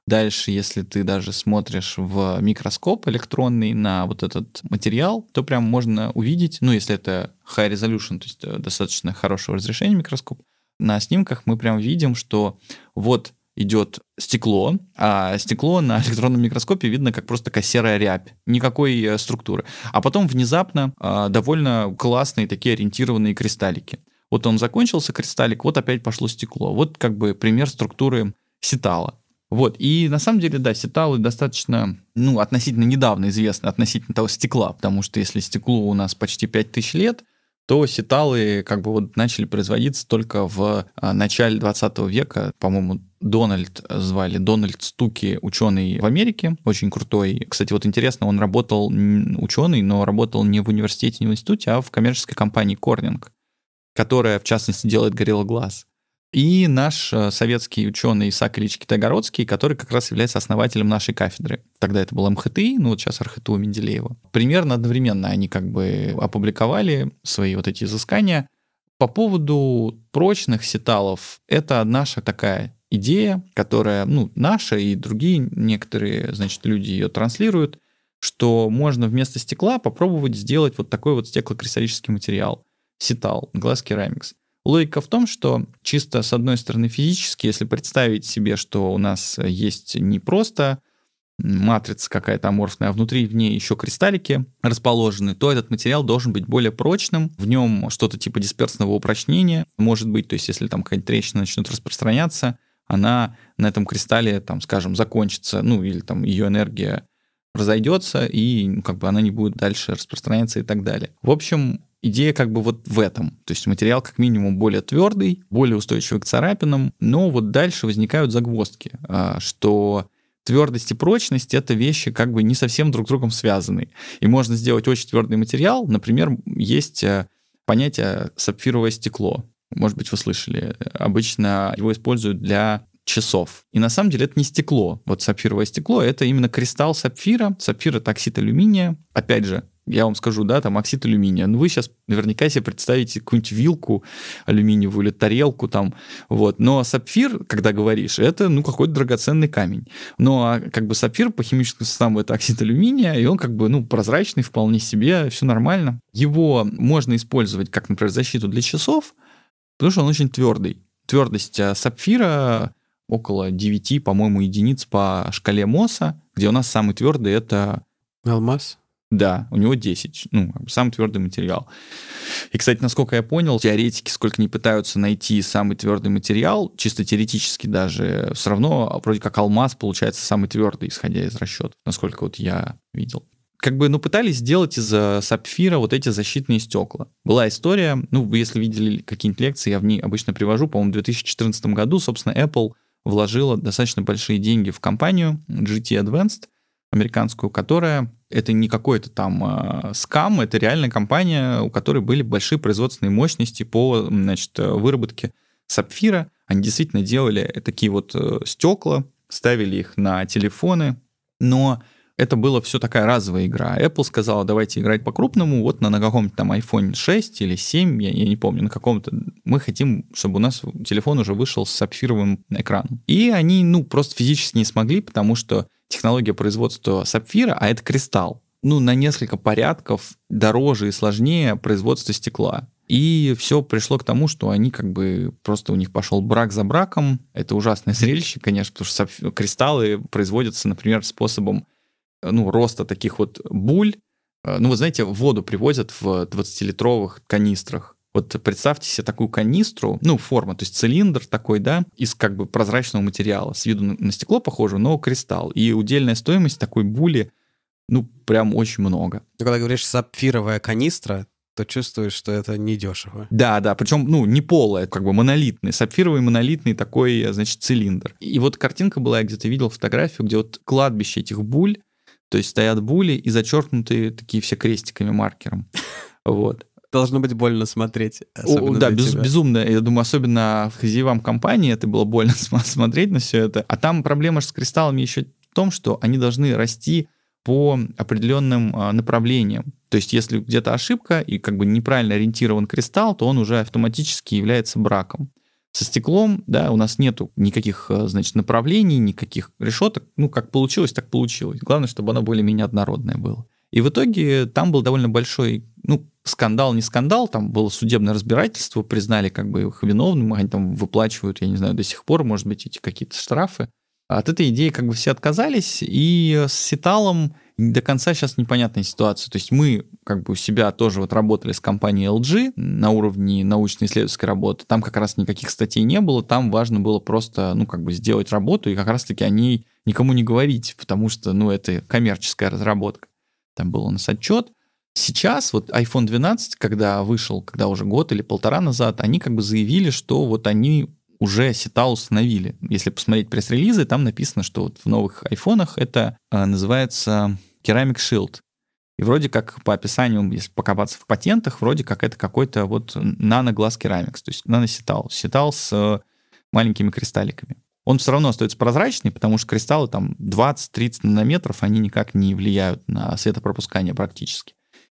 Дальше, если ты даже смотришь в микроскоп электронный на вот этот материал, то прям можно увидеть, ну, если это high resolution, то есть э, достаточно хорошего разрешения микроскоп, на снимках мы прям видим, что вот идет стекло, а стекло на электронном микроскопе видно как просто такая серая рябь, никакой э, структуры. А потом внезапно э, довольно классные такие ориентированные кристаллики. Вот он закончился, кристаллик, вот опять пошло стекло. Вот как бы пример структуры сетала. Вот, и на самом деле, да, сеталы достаточно, ну, относительно недавно известны относительно того стекла, потому что если стеклу у нас почти 5000 лет, то сеталы как бы вот начали производиться только в а, начале 20 века. По-моему, Дональд звали, Дональд Стуки, ученый в Америке, очень крутой. Кстати, вот интересно, он работал, ученый, но работал не в университете, не в институте, а в коммерческой компании Корнинг которая, в частности, делает Gorilla Glass. И наш э, советский ученый Исаак Ильич Китайгородский, который как раз является основателем нашей кафедры. Тогда это был МХТИ, ну вот сейчас РХТУ Менделеева. Примерно одновременно они как бы опубликовали свои вот эти изыскания. По поводу прочных сеталов, это наша такая идея, которая, ну, наша и другие некоторые, значит, люди ее транслируют, что можно вместо стекла попробовать сделать вот такой вот стеклокристаллический материал. Ситал, Glass Ceramics. Логика в том, что чисто с одной стороны физически, если представить себе, что у нас есть не просто матрица какая-то аморфная, а внутри в ней еще кристаллики расположены, то этот материал должен быть более прочным, в нем что-то типа дисперсного упрочнения может быть, то есть если там какая-то трещина начнет распространяться, она на этом кристалле, там, скажем, закончится, ну или там ее энергия разойдется, и ну, как бы она не будет дальше распространяться и так далее. В общем, идея как бы вот в этом. То есть материал как минимум более твердый, более устойчивый к царапинам, но вот дальше возникают загвоздки, а, что твердость и прочность — это вещи как бы не совсем друг с другом связаны. И можно сделать очень твердый материал. Например, есть э, понятие сапфировое стекло. Может быть, вы слышали. Обычно его используют для часов. И на самом деле это не стекло. Вот сапфировое стекло — это именно кристалл сапфира. Сапфир — это оксид алюминия. Опять же, я вам скажу, да, там оксид алюминия. Ну, вы сейчас наверняка себе представите какую-нибудь вилку алюминиевую или тарелку там, вот. Но сапфир, когда говоришь, это, ну, какой-то драгоценный камень. Но а, как бы сапфир по химическому составу это оксид алюминия, и он как бы, ну, прозрачный вполне себе, все нормально. Его можно использовать как, например, защиту для часов, потому что он очень твердый. Твердость а, сапфира около 9, по-моему, единиц по шкале МОСа, где у нас самый твердый это... Алмаз? Да, у него 10, ну, самый твердый материал. И, кстати, насколько я понял, теоретики, сколько не пытаются найти самый твердый материал, чисто теоретически даже, все равно вроде как алмаз получается самый твердый, исходя из расчетов, насколько вот я видел. Как бы, ну, пытались сделать из сапфира вот эти защитные стекла. Была история, ну, вы если видели какие-нибудь лекции, я в ней обычно привожу, по-моему, в 2014 году, собственно, Apple вложила достаточно большие деньги в компанию GT Advanced, американскую, которая это не какой-то там э, скам, это реальная компания, у которой были большие производственные мощности по значит, выработке сапфира. Они действительно делали такие вот э, стекла, ставили их на телефоны, но это было все такая разовая игра. Apple сказала, давайте играть по-крупному, вот на, на каком-то там iPhone 6 или 7, я, я не помню, на каком-то, мы хотим, чтобы у нас телефон уже вышел с сапфировым экраном. И они, ну, просто физически не смогли, потому что технология производства сапфира, а это кристалл, ну, на несколько порядков дороже и сложнее производства стекла. И все пришло к тому, что они как бы просто у них пошел брак за браком. Это ужасное зрелище, конечно, потому что кристаллы производятся, например, способом ну, роста таких вот буль. Э, ну, вы знаете, воду привозят в 20-литровых канистрах. Вот представьте себе такую канистру, ну, форма, то есть цилиндр такой, да, из как бы прозрачного материала, с виду на стекло похоже, но кристалл. И удельная стоимость такой були, ну, прям очень много. Ты когда говоришь сапфировая канистра, то чувствуешь, что это недешево. Да, да, причем, ну, не полая, как бы монолитный, сапфировый монолитный такой, значит, цилиндр. И вот картинка была, я где-то видел фотографию, где вот кладбище этих буль, то есть стоят були и зачеркнутые такие все крестиками, маркером. Вот. Должно быть больно смотреть. О, да, без, безумно. Я думаю, особенно в хозяевам компании это было больно смотреть на все это. А там проблема с кристаллами еще в том, что они должны расти по определенным а, направлениям. То есть если где-то ошибка и как бы неправильно ориентирован кристалл, то он уже автоматически является браком. Со стеклом, да, у нас нету никаких, э, значит, направлений, никаких решеток. Ну, как получилось, так получилось. Главное, чтобы оно более-менее однородное было. И в итоге там был довольно большой, ну, скандал, не скандал, там было судебное разбирательство, признали как бы их виновным, они там выплачивают, я не знаю, до сих пор, может быть, эти какие-то штрафы. От этой идеи как бы все отказались, и с Ситалом до конца сейчас непонятная ситуация. То есть мы как бы у себя тоже вот работали с компанией LG на уровне научно-исследовательской работы. Там как раз никаких статей не было, там важно было просто, ну, как бы сделать работу и как раз-таки о ней никому не говорить, потому что, ну, это коммерческая разработка. Там был у нас отчет. Сейчас вот iPhone 12, когда вышел, когда уже год или полтора назад, они как бы заявили, что вот они уже сета установили. Если посмотреть пресс-релизы, там написано, что вот в новых айфонах это а, называется Ceramic Shield. И вроде как по описанию, если покопаться в патентах, вроде как это какой-то вот нано-глаз керамикс, то есть наносетал. Сетал с маленькими кристалликами. Он все равно остается прозрачный, потому что кристаллы там 20-30 нанометров, они никак не влияют на светопропускание практически.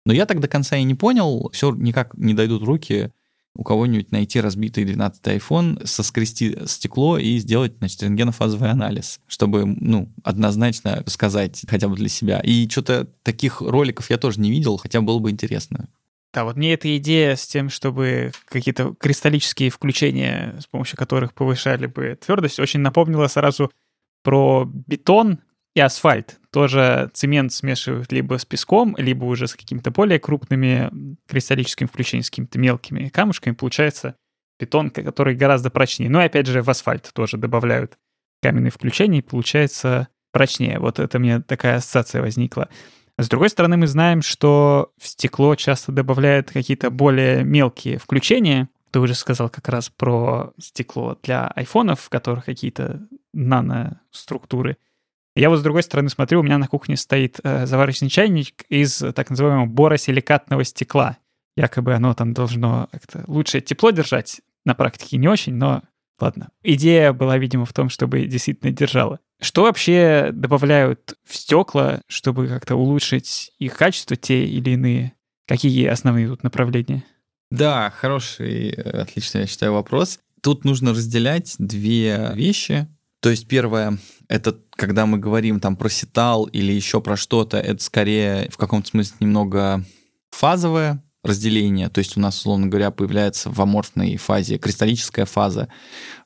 Но я так до конца и не понял, все никак не дойдут руки у кого-нибудь найти разбитый 12 iPhone, соскрести стекло и сделать, значит, рентгенофазовый анализ, чтобы, ну, однозначно сказать хотя бы для себя. И что-то таких роликов я тоже не видел, хотя было бы интересно. Да, вот мне эта идея с тем, чтобы какие-то кристаллические включения, с помощью которых повышали бы твердость, очень напомнила сразу про бетон и асфальт. Тоже цемент смешивают либо с песком, либо уже с какими-то более крупными кристаллическими включениями, с какими-то мелкими камушками. Получается бетон, который гораздо прочнее. Ну и опять же в асфальт тоже добавляют каменные включения, и получается прочнее. Вот это мне такая ассоциация возникла. С другой стороны, мы знаем, что в стекло часто добавляют какие-то более мелкие включения. Ты уже сказал как раз про стекло для айфонов, в которых какие-то наноструктуры. Я вот с другой стороны смотрю, у меня на кухне стоит э, заварочный чайник из так называемого боросиликатного стекла. Якобы оно там должно как-то лучше тепло держать. На практике не очень, но ладно. Идея была, видимо, в том, чтобы действительно держало. Что вообще добавляют в стекла, чтобы как-то улучшить их качество, те или иные? Какие основные тут направления? Да, хороший, э, отличный, я считаю, вопрос. Тут нужно разделять две вещи. То есть первое, это когда мы говорим там про сетал или еще про что-то, это скорее в каком-то смысле немного фазовое разделение, то есть у нас, условно говоря, появляется в аморфной фазе кристаллическая фаза,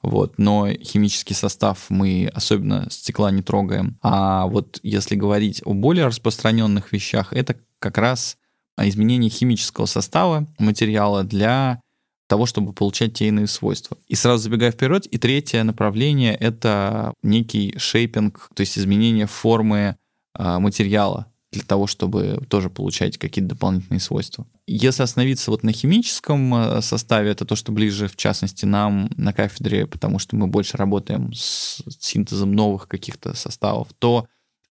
вот, но химический состав мы особенно стекла не трогаем. А вот если говорить о более распространенных вещах, это как раз изменение химического состава материала для того, чтобы получать те иные свойства. И сразу забегая вперед, и третье направление — это некий шейпинг, то есть изменение формы э, материала для того, чтобы тоже получать какие-то дополнительные свойства. Если остановиться вот на химическом а, составе, это то, что ближе, в частности, нам на кафедре, потому что мы больше работаем с синтезом новых каких-то составов, то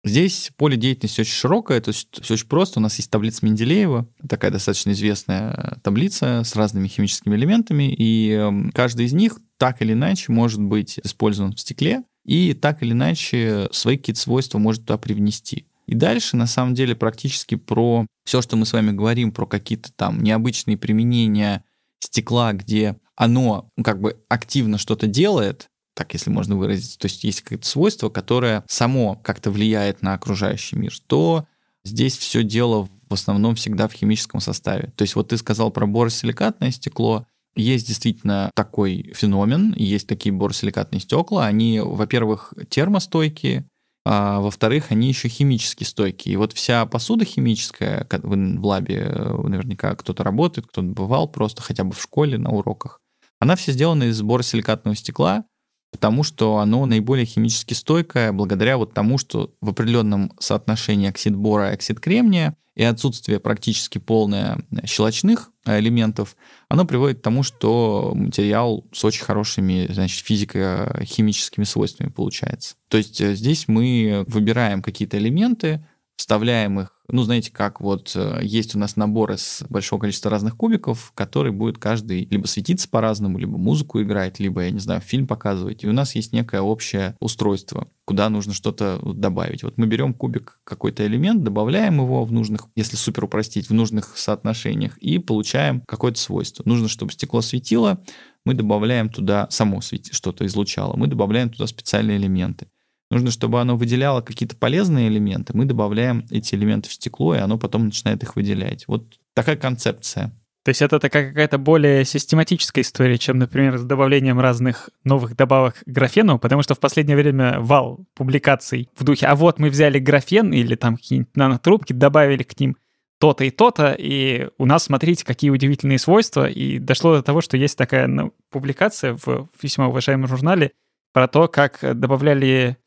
Здесь поле деятельности очень широкое, то есть все очень просто. У нас есть таблица Менделеева, такая достаточно известная таблица с разными химическими элементами, и эм, каждый из них так или иначе может быть использован в стекле, и так или иначе свои какие-то свойства может туда привнести. И дальше, на самом деле, практически про все, что мы с вами говорим, про какие-то там необычные применения стекла, где оно ну, как бы активно что-то делает, так если можно выразить, то есть есть какое-то свойство, которое само как-то влияет на окружающий мир, то Здесь все дело в основном всегда в химическом составе. То есть вот ты сказал про боросиликатное стекло, есть действительно такой феномен, есть такие боросиликатные стекла. Они, во-первых, термостойкие, а во-вторых, они еще химически стойкие. И вот вся посуда химическая, в лабе э, наверняка кто-то работает, кто-то бывал просто хотя бы в школе на уроках, она вся сделана из боросиликатного стекла, потому что оно наиболее химически стойкое благодаря вот тому, что в определенном соотношении оксид бора и оксид кремния и отсутствие практически полное щелочных элементов, оно приводит к тому, что материал с очень хорошими, значит, физико-химическими свойствами получается. То есть э, здесь мы выбираем какие-то элементы, вставляем их ну, знаете, как вот э, есть у нас набор из большого количества разных кубиков, который будет каждый либо светиться по-разному, либо музыку играть, либо, я не знаю, фильм показывать. И у нас есть некое общее устройство, куда нужно что-то добавить. Вот мы берем кубик, какой-то элемент, добавляем его в нужных, если супер упростить, в нужных соотношениях, и получаем какое-то свойство. Нужно, чтобы стекло светило, мы добавляем туда само что-то излучало, мы добавляем туда специальные элементы. Нужно, чтобы оно выделяло какие-то полезные элементы. Мы добавляем эти элементы в стекло, и оно потом начинает их выделять. Вот такая концепция. То есть это такая какая-то более систематическая история, чем, например, с добавлением разных новых добавок к графену, потому что в последнее время вал публикаций в духе «а вот мы взяли графен или там какие-нибудь нанотрубки, добавили к ним то-то и то-то, и у нас, смотрите, какие удивительные свойства». И дошло до того, что есть такая ну, публикация в весьма уважаемом журнале про то, как добавляли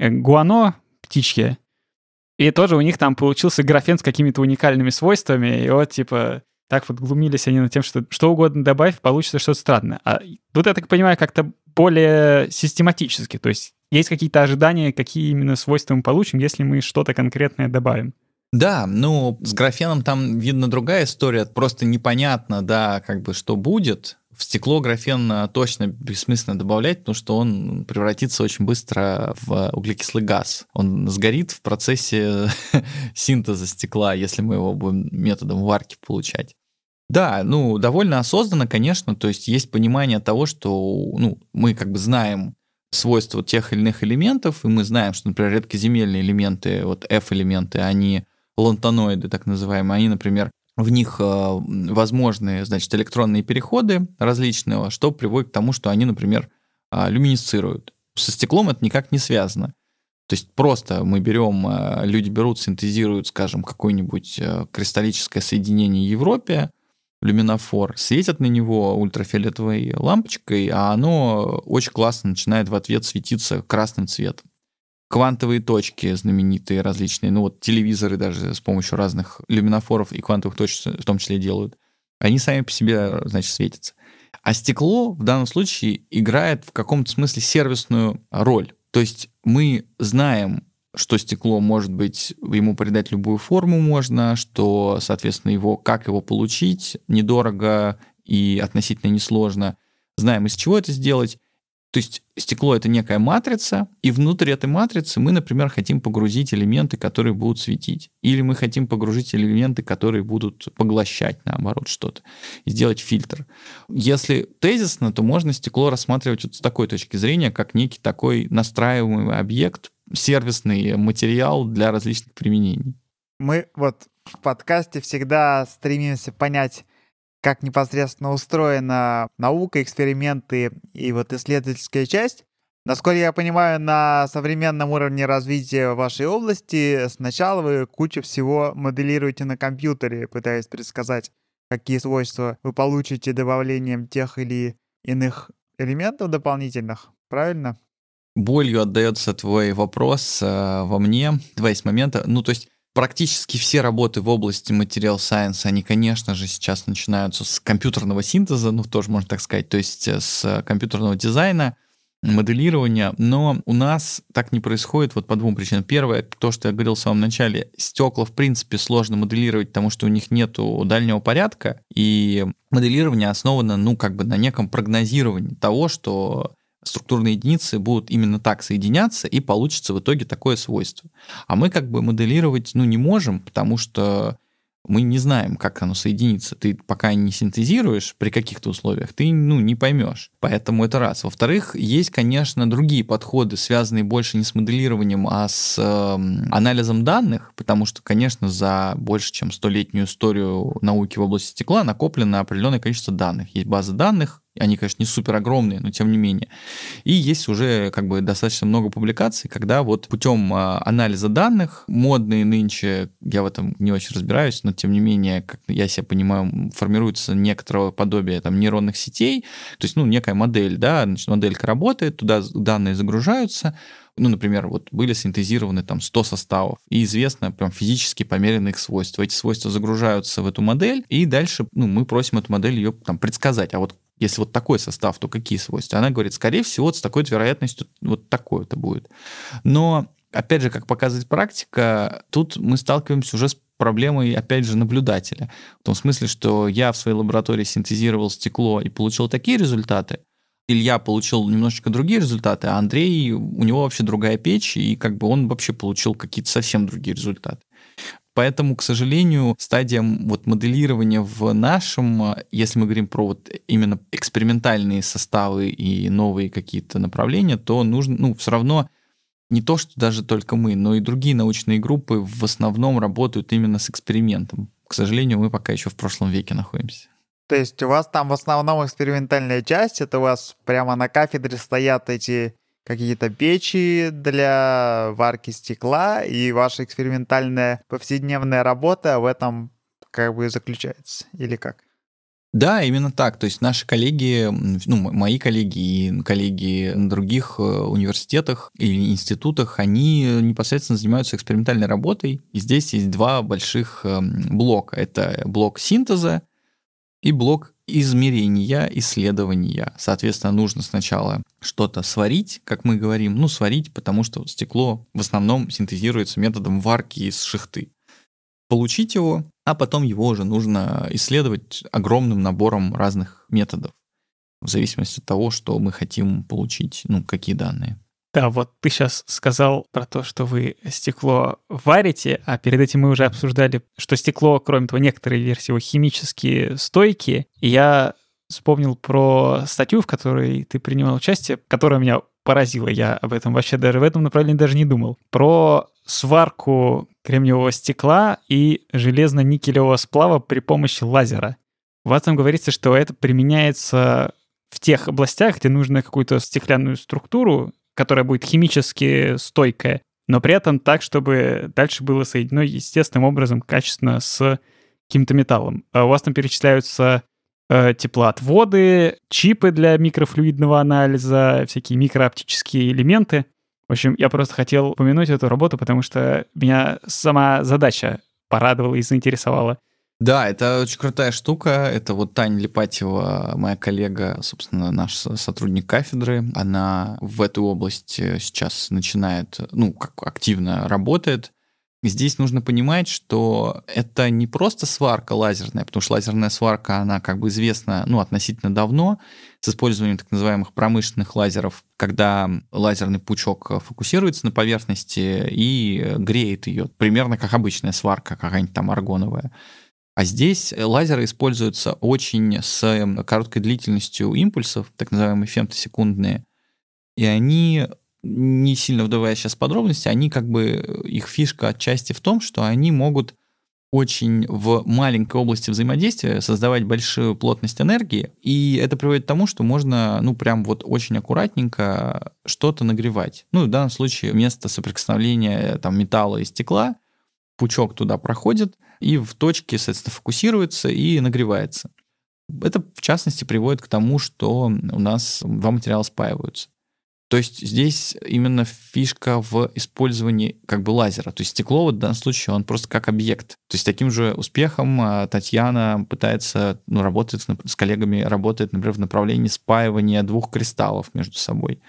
гуано, птички, и тоже у них там получился графен с какими-то уникальными свойствами, и вот, типа, так вот глумились они над тем, что что угодно добавь, получится что-то странное. А тут, я так понимаю, как-то более систематически, то есть есть какие-то ожидания, какие именно свойства мы получим, если мы что-то конкретное добавим. Да, ну, с графеном там видно другая история, просто непонятно, да, как бы, что будет, в стекло графен точно бессмысленно добавлять, потому что он превратится очень быстро в углекислый газ. Он сгорит в процессе синтеза стекла, если мы его будем методом варки получать. Да, ну, довольно осознанно, конечно, то есть есть понимание того, что ну, мы как бы знаем свойства тех или иных элементов, и мы знаем, что, например, редкоземельные элементы, вот F-элементы, они лантаноиды, так называемые, они, например, в них э, возможны, значит, электронные переходы различные, что приводит к тому, что они, например, э, люминесцируют. Со стеклом это никак не связано. То есть просто мы берем, э, люди берут, синтезируют, скажем, какое-нибудь кристаллическое соединение Европе, люминофор, светят на него ультрафиолетовой лампочкой, а оно очень классно начинает в ответ светиться красным цветом квантовые точки знаменитые различные, ну вот телевизоры даже с помощью разных люминофоров и квантовых точек в том числе делают, они сами по себе, значит, светятся. А стекло в данном случае играет в каком-то смысле сервисную роль. То есть мы знаем, что стекло может быть, ему придать любую форму можно, что, соответственно, его, как его получить, недорого и относительно несложно. Знаем, из чего это сделать. То есть стекло — это некая матрица, и внутрь этой матрицы мы, например, хотим погрузить элементы, которые будут светить. Или мы хотим погрузить элементы, которые будут поглощать, наоборот, что-то. И сделать фильтр. Если тезисно, то можно стекло рассматривать вот с такой точки зрения, как некий такой настраиваемый объект, сервисный материал для различных применений. Мы вот в подкасте всегда стремимся понять, как непосредственно устроена наука, эксперименты и вот исследовательская часть. Насколько я понимаю, на современном уровне развития вашей области сначала вы кучу всего моделируете на компьютере, пытаясь предсказать, какие свойства вы получите добавлением тех или иных элементов дополнительных. Правильно? Болью отдается твой вопрос э, во мне. Два есть момента. Ну, то есть практически все работы в области Material Science, они, конечно же, сейчас начинаются с компьютерного синтеза, ну, тоже можно так сказать, то есть э, с компьютерного дизайна, моделирования, но у нас так не происходит вот по двум причинам. Первое, то, что я говорил в самом начале, стекла в принципе сложно моделировать, потому что у них нету дальнего порядка, и моделирование основано, ну, как бы на неком прогнозировании того, что структурные единицы будут именно так соединяться, и получится в итоге такое свойство. А мы как бы моделировать ну, не можем, потому что мы не знаем, как оно соединится. Ты пока не синтезируешь при каких-то условиях, ты ну, не поймешь. Поэтому это раз. Во-вторых, есть, конечно, другие подходы, связанные больше не с моделированием, а с э, анализом данных, потому что, конечно, за больше чем столетнюю историю науки в области стекла накоплено определенное количество данных. Есть базы данных, они, конечно, не супер огромные, но тем не менее. И есть уже как бы достаточно много публикаций, когда вот путем а, анализа данных, модные нынче, я в этом не очень разбираюсь, но тем не менее, как я себя понимаю, формируется некоторое подобие там нейронных сетей, то есть, ну, некая модель, да, значит, моделька работает, туда данные загружаются, ну, например, вот были синтезированы там 100 составов, и известно прям физически померенные их свойства. Эти свойства загружаются в эту модель, и дальше ну, мы просим эту модель ее там предсказать. А вот если вот такой состав, то какие свойства? Она говорит, скорее всего, с такой вероятностью вот такое это будет. Но, опять же, как показывает практика, тут мы сталкиваемся уже с проблемой, опять же, наблюдателя. В том смысле, что я в своей лаборатории синтезировал стекло и получил такие результаты, Илья получил немножечко другие результаты, а Андрей, у него вообще другая печь, и как бы он вообще получил какие-то совсем другие результаты. Поэтому, к сожалению, стадия вот моделирования в нашем, если мы говорим про вот именно экспериментальные составы и новые какие-то направления, то нужно, ну, все равно не то, что даже только мы, но и другие научные группы в основном работают именно с экспериментом. К сожалению, мы пока еще в прошлом веке находимся. То есть у вас там в основном экспериментальная часть, это у вас прямо на кафедре стоят эти какие-то печи для варки стекла, и ваша экспериментальная повседневная работа в этом как бы заключается, или как? Да, именно так. То есть наши коллеги, ну, мои коллеги и коллеги на других э, университетах или институтах, они непосредственно занимаются экспериментальной работой. И здесь есть два больших эм, блока. Это блок синтеза и блок измерения, исследования. Соответственно, нужно сначала что-то сварить, как мы говорим, ну, сварить, потому что стекло в основном синтезируется методом варки из шихты. Получить его, а потом его уже нужно исследовать огромным набором разных методов, в зависимости от того, что мы хотим получить, ну, какие данные. Да, вот ты сейчас сказал про то, что вы стекло варите, а перед этим мы уже обсуждали, что стекло, кроме того, некоторые версии его химически стойкие. И я вспомнил про статью, в которой ты принимал участие, которая меня поразила. Я об этом вообще даже в этом направлении даже не думал. Про сварку кремниевого стекла и железно-никелевого сплава при помощи лазера. В этом говорится, что это применяется в тех областях, где нужно какую-то стеклянную структуру которая будет химически стойкая, но при этом так, чтобы дальше было соединено естественным образом качественно с каким-то металлом. А у вас там перечисляются э, теплоотводы, чипы для микрофлюидного анализа, всякие микрооптические элементы. В общем, я просто хотел упомянуть эту работу, потому что меня сама задача порадовала и заинтересовала. Да, это очень крутая штука. Это вот Таня Липатьева, моя коллега, собственно, наш сотрудник кафедры. Она в эту область сейчас начинает, ну, как активно работает. Здесь нужно понимать, что это не просто сварка лазерная, потому что лазерная сварка, она как бы известна ну, относительно давно, с использованием так называемых промышленных лазеров, когда лазерный пучок фокусируется на поверхности и греет ее, примерно как обычная сварка, какая-нибудь там аргоновая. А здесь э, лазеры используются очень с эм, короткой длительностью импульсов, так называемые фемтосекундные, и они не сильно вдавая сейчас в подробности, они как бы, э, их фишка отчасти в том, что они могут очень в маленькой области взаимодействия создавать большую плотность энергии, и это приводит к тому, что можно, ну, прям вот очень аккуратненько что-то нагревать. Ну, в данном случае вместо соприкосновения там металла и стекла пучок туда проходит, и в точке, соответственно, фокусируется и нагревается. Это, в частности, приводит к тому, что у нас два материала спаиваются. То есть здесь именно фишка в использовании как бы лазера. То есть стекло в данном случае, он просто как объект. То есть таким же успехом а, Татьяна пытается, ну, работает с коллегами, работает, например, в направлении спаивания двух кристаллов между собой.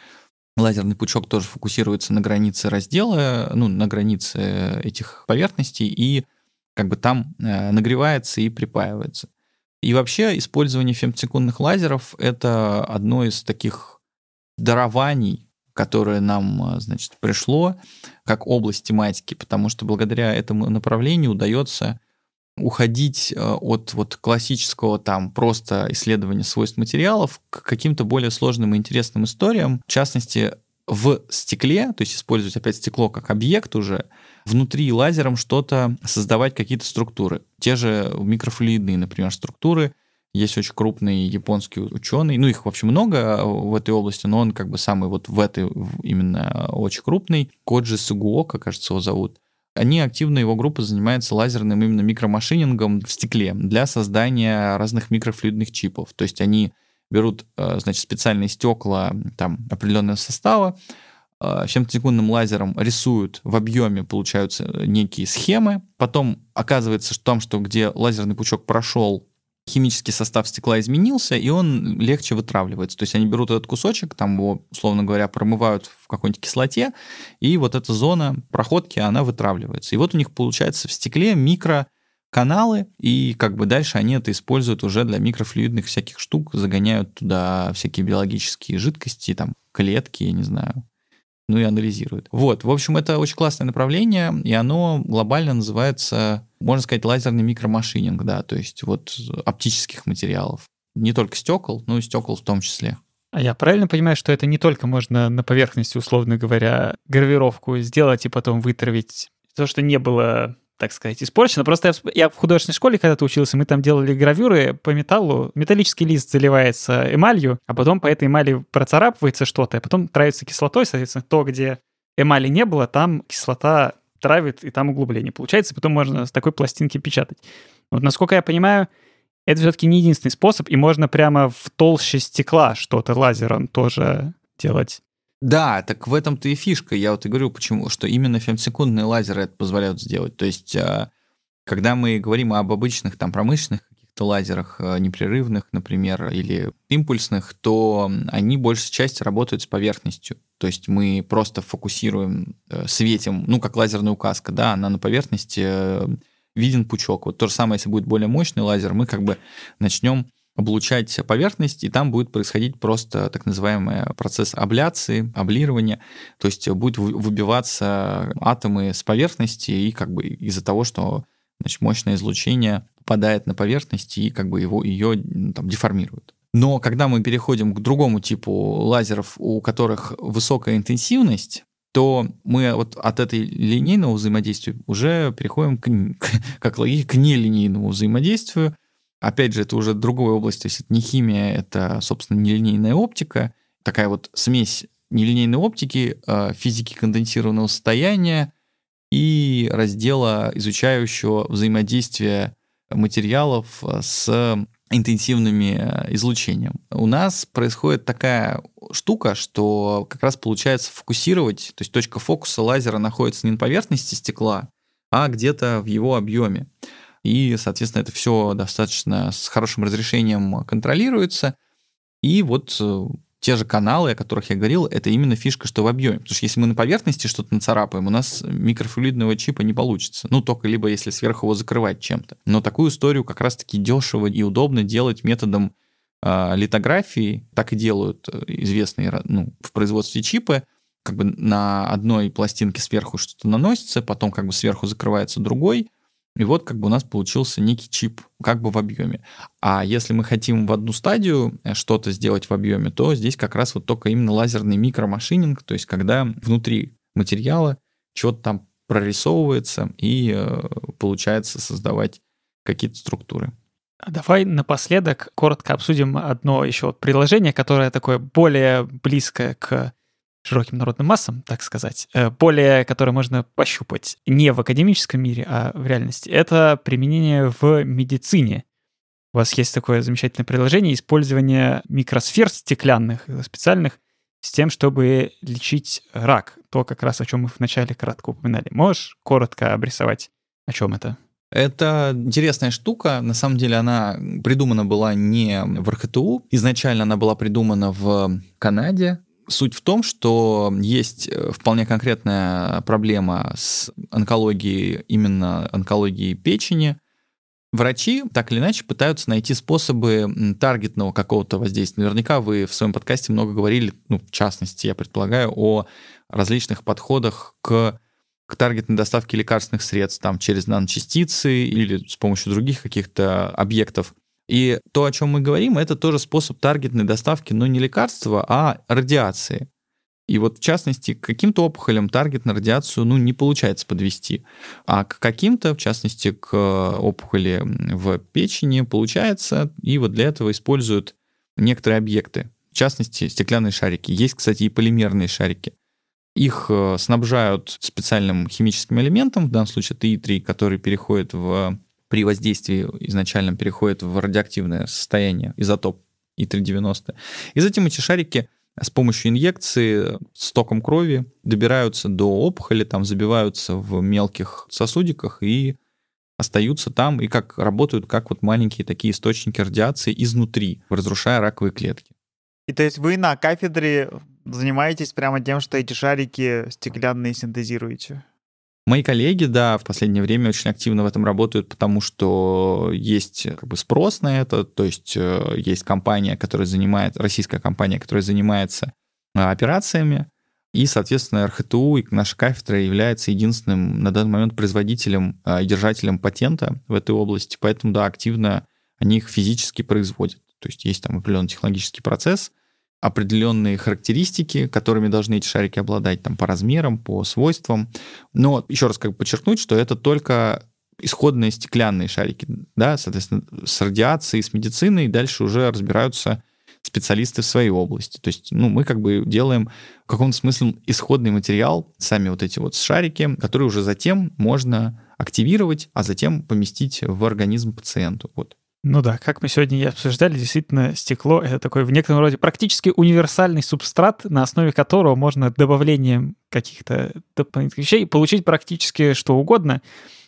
Лазерный пучок тоже фокусируется на границе раздела, ну, на границе этих поверхностей, и как бы там э, нагревается и припаивается. И вообще использование фемтосекундных лазеров — это одно из таких дарований, которое нам, э, значит, пришло как область тематики, потому что благодаря этому направлению удается уходить э, от вот классического там просто исследования свойств материалов к каким-то более сложным и интересным историям. В частности, в стекле, то есть использовать опять стекло как объект уже, внутри лазером что-то создавать какие-то структуры. Те же микрофлюидные, например, структуры. Есть очень крупный японский ученый, ну их вообще много в этой области, но он как бы самый вот в этой именно очень крупный. Коджи Сугуока, кажется, его зовут. Они активно, его группа занимается лазерным именно микромашинингом в стекле для создания разных микрофлюидных чипов. То есть они берут, э, значит, специальные стекла там определенного состава, э, фемтосекундным лазером рисуют в объеме, получаются некие схемы. Потом оказывается, что там, что где лазерный пучок прошел, химический состав стекла изменился, и он легче вытравливается. То есть они берут этот кусочек, там его, условно говоря, промывают в какой-нибудь кислоте, и вот эта зона проходки, она вытравливается. И вот у них получается в стекле микро каналы, и как бы дальше они это используют уже для микрофлюидных всяких штук, загоняют туда всякие биологические жидкости, там, клетки, я не знаю, ну и анализируют. Вот, в общем, это очень классное направление, и оно глобально называется, можно сказать, лазерный микромашининг, да, то есть вот оптических материалов. Не только стекол, но и стекол в том числе. А я правильно понимаю, что это не только можно на поверхности, условно говоря, гравировку сделать и потом вытравить то, что не было так сказать, испорчено. Просто я, я в художественной школе когда-то учился, мы там делали гравюры по металлу. Металлический лист заливается эмалью, а потом по этой эмали процарапывается что-то, а потом травится кислотой, соответственно, то, где эмали не было, там кислота травит, и там углубление получается, потом можно с такой пластинки печатать. Вот насколько я понимаю, это все-таки не единственный способ, и можно прямо в толще стекла что-то лазером тоже делать. Да, так в этом-то и фишка. Я вот и говорю, почему, что именно фемтосекундные лазеры это позволяют сделать. То есть, а, когда мы говорим об обычных там промышленных каких-то лазерах а, непрерывных, например, или импульсных, то они большей части работают с поверхностью. То есть мы просто фокусируем, э, светим, ну, как лазерная указка, да, она на поверхности э, виден пучок. Вот то же самое, если будет более мощный лазер, мы как бы начнем облучать поверхность, и там будет происходить просто так называемый процесс абляции, облирования, то есть будет выбиваться атомы с поверхности, и как бы из-за того, что значит, мощное излучение попадает на поверхность и как бы его, ее там, деформирует. Но когда мы переходим к другому типу лазеров, у которых высокая интенсивность, то мы вот от этой линейного взаимодействия уже переходим к, как логике к нелинейному взаимодействию, Опять же, это уже другая область, то есть это не химия, это, собственно, нелинейная оптика, такая вот смесь нелинейной оптики, э, физики конденсированного состояния и раздела, изучающего взаимодействие материалов э, с интенсивными э, излучением. У нас происходит такая штука, что как раз получается фокусировать, то есть точка фокуса лазера находится не на поверхности стекла, а где-то в его объеме и, соответственно, это все достаточно с хорошим разрешением контролируется. И вот э, те же каналы, о которых я говорил, это именно фишка, что в объеме. Потому что если мы на поверхности что-то нацарапаем, у нас микрофлюидного чипа не получится. Ну, только либо если сверху его закрывать чем-то. Но такую историю как раз-таки дешево и удобно делать методом э, литографии. Так и делают э, известные ну, в производстве чипы. Как бы на одной пластинке сверху что-то наносится, потом как бы сверху закрывается другой, и вот как бы у нас получился некий чип как бы в объеме. А если мы хотим в одну стадию э, что-то сделать в объеме, то здесь как раз вот только именно лазерный микромашининг, то есть когда внутри материала что-то там прорисовывается и э, получается создавать какие-то структуры. А давай напоследок коротко обсудим одно еще приложение, которое такое более близкое к широким народным массам, так сказать, э, более, которое можно пощупать не в академическом мире, а в реальности, это применение в медицине. У вас есть такое замечательное приложение использования микросфер стеклянных, специальных, с тем, чтобы лечить рак. То, как раз о чем мы вначале кратко упоминали. Можешь коротко обрисовать, о чем это? Это интересная штука. На самом деле она придумана была не в РХТУ. Изначально она была придумана в Канаде. Суть в том, что есть э, вполне конкретная проблема с онкологией, именно онкологией печени. Врачи так или иначе пытаются найти способы таргетного какого-то воздействия. Наверняка вы в своем подкасте много говорили, ну, в частности, я предполагаю, о различных подходах к к таргетной доставке лекарственных средств там через наночастицы или с помощью других каких-то объектов. И то, о чем мы говорим, это тоже способ таргетной доставки, но не лекарства, а радиации. И вот в частности, к каким-то опухолям таргет на радиацию ну, не получается подвести, а к каким-то, в частности, к опухоли в печени получается, и вот для этого используют некоторые объекты, в частности, стеклянные шарики. Есть, кстати, и полимерные шарики. Их э, снабжают специальным химическим элементом, в данном случае это И3, который переходит в при воздействии изначальном переходит в радиоактивное состояние, изотоп И390. И затем эти шарики с помощью инъекции с током крови добираются до опухоли, там забиваются в мелких сосудиках и остаются там и как работают как вот маленькие такие источники радиации изнутри, разрушая раковые клетки. И то есть вы на кафедре занимаетесь прямо тем, что эти шарики стеклянные синтезируете? Мои коллеги, да, в последнее время очень активно в этом работают, потому что есть как бы спрос на это, то есть э, есть компания, которая занимается, российская компания, которая занимается э, операциями, и, соответственно, РХТУ и наша кафедра является единственным на данный момент производителем э, и держателем патента в этой области, поэтому, да, активно они их физически производят. То есть есть там определенный технологический процесс, определенные характеристики, которыми должны эти шарики обладать там по размерам, по свойствам. Но еще раз как бы подчеркнуть, что это только исходные стеклянные шарики, да, соответственно, с радиацией, с медициной дальше уже разбираются специалисты в своей области. То есть, ну, мы как бы делаем в каком-то смысле исходный материал, сами вот эти вот шарики, которые уже затем можно активировать, а затем поместить в организм пациенту. Вот. Ну да, как мы сегодня и обсуждали, действительно, стекло — это такой в некотором роде практически универсальный субстрат, на основе которого можно добавлением каких-то дополнительных вещей получить практически что угодно.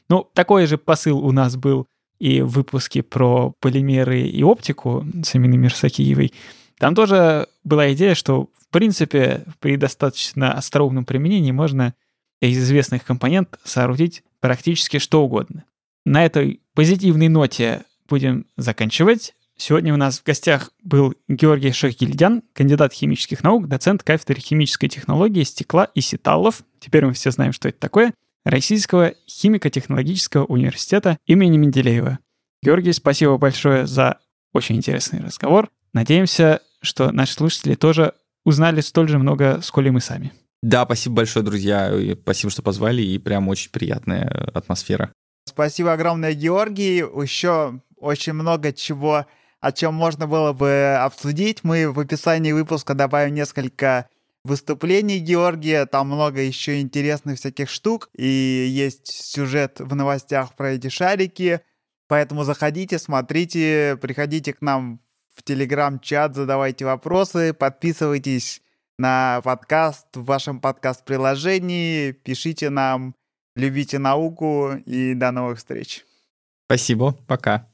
Ну, такой же посыл у нас был и в выпуске про полимеры и оптику с Аминой Мирсакиевой. Там тоже была идея, что, в принципе, при достаточно остроумном применении можно из известных компонентов соорудить практически что угодно. На этой позитивной ноте будем заканчивать. Сегодня у нас в гостях был Георгий Шахгильдян, кандидат химических наук, доцент кафедры химической технологии стекла и сеталов. Теперь мы все знаем, что это такое. Российского химико-технологического университета имени Менделеева. Георгий, спасибо большое за очень интересный разговор. Надеемся, что наши слушатели тоже узнали столь же много, сколь и мы сами. Да, спасибо большое, друзья. Спасибо, что позвали, и прям очень приятная атмосфера. Спасибо огромное, Георгий. Еще очень много чего, о чем можно было бы обсудить. Мы в описании выпуска добавим несколько выступлений Георгия, там много еще интересных всяких штук, и есть сюжет в новостях про эти шарики, поэтому заходите, смотрите, приходите к нам в телеграм-чат, задавайте вопросы, подписывайтесь на подкаст в вашем подкаст-приложении, пишите нам, любите науку и до новых встреч. Спасибо, пока.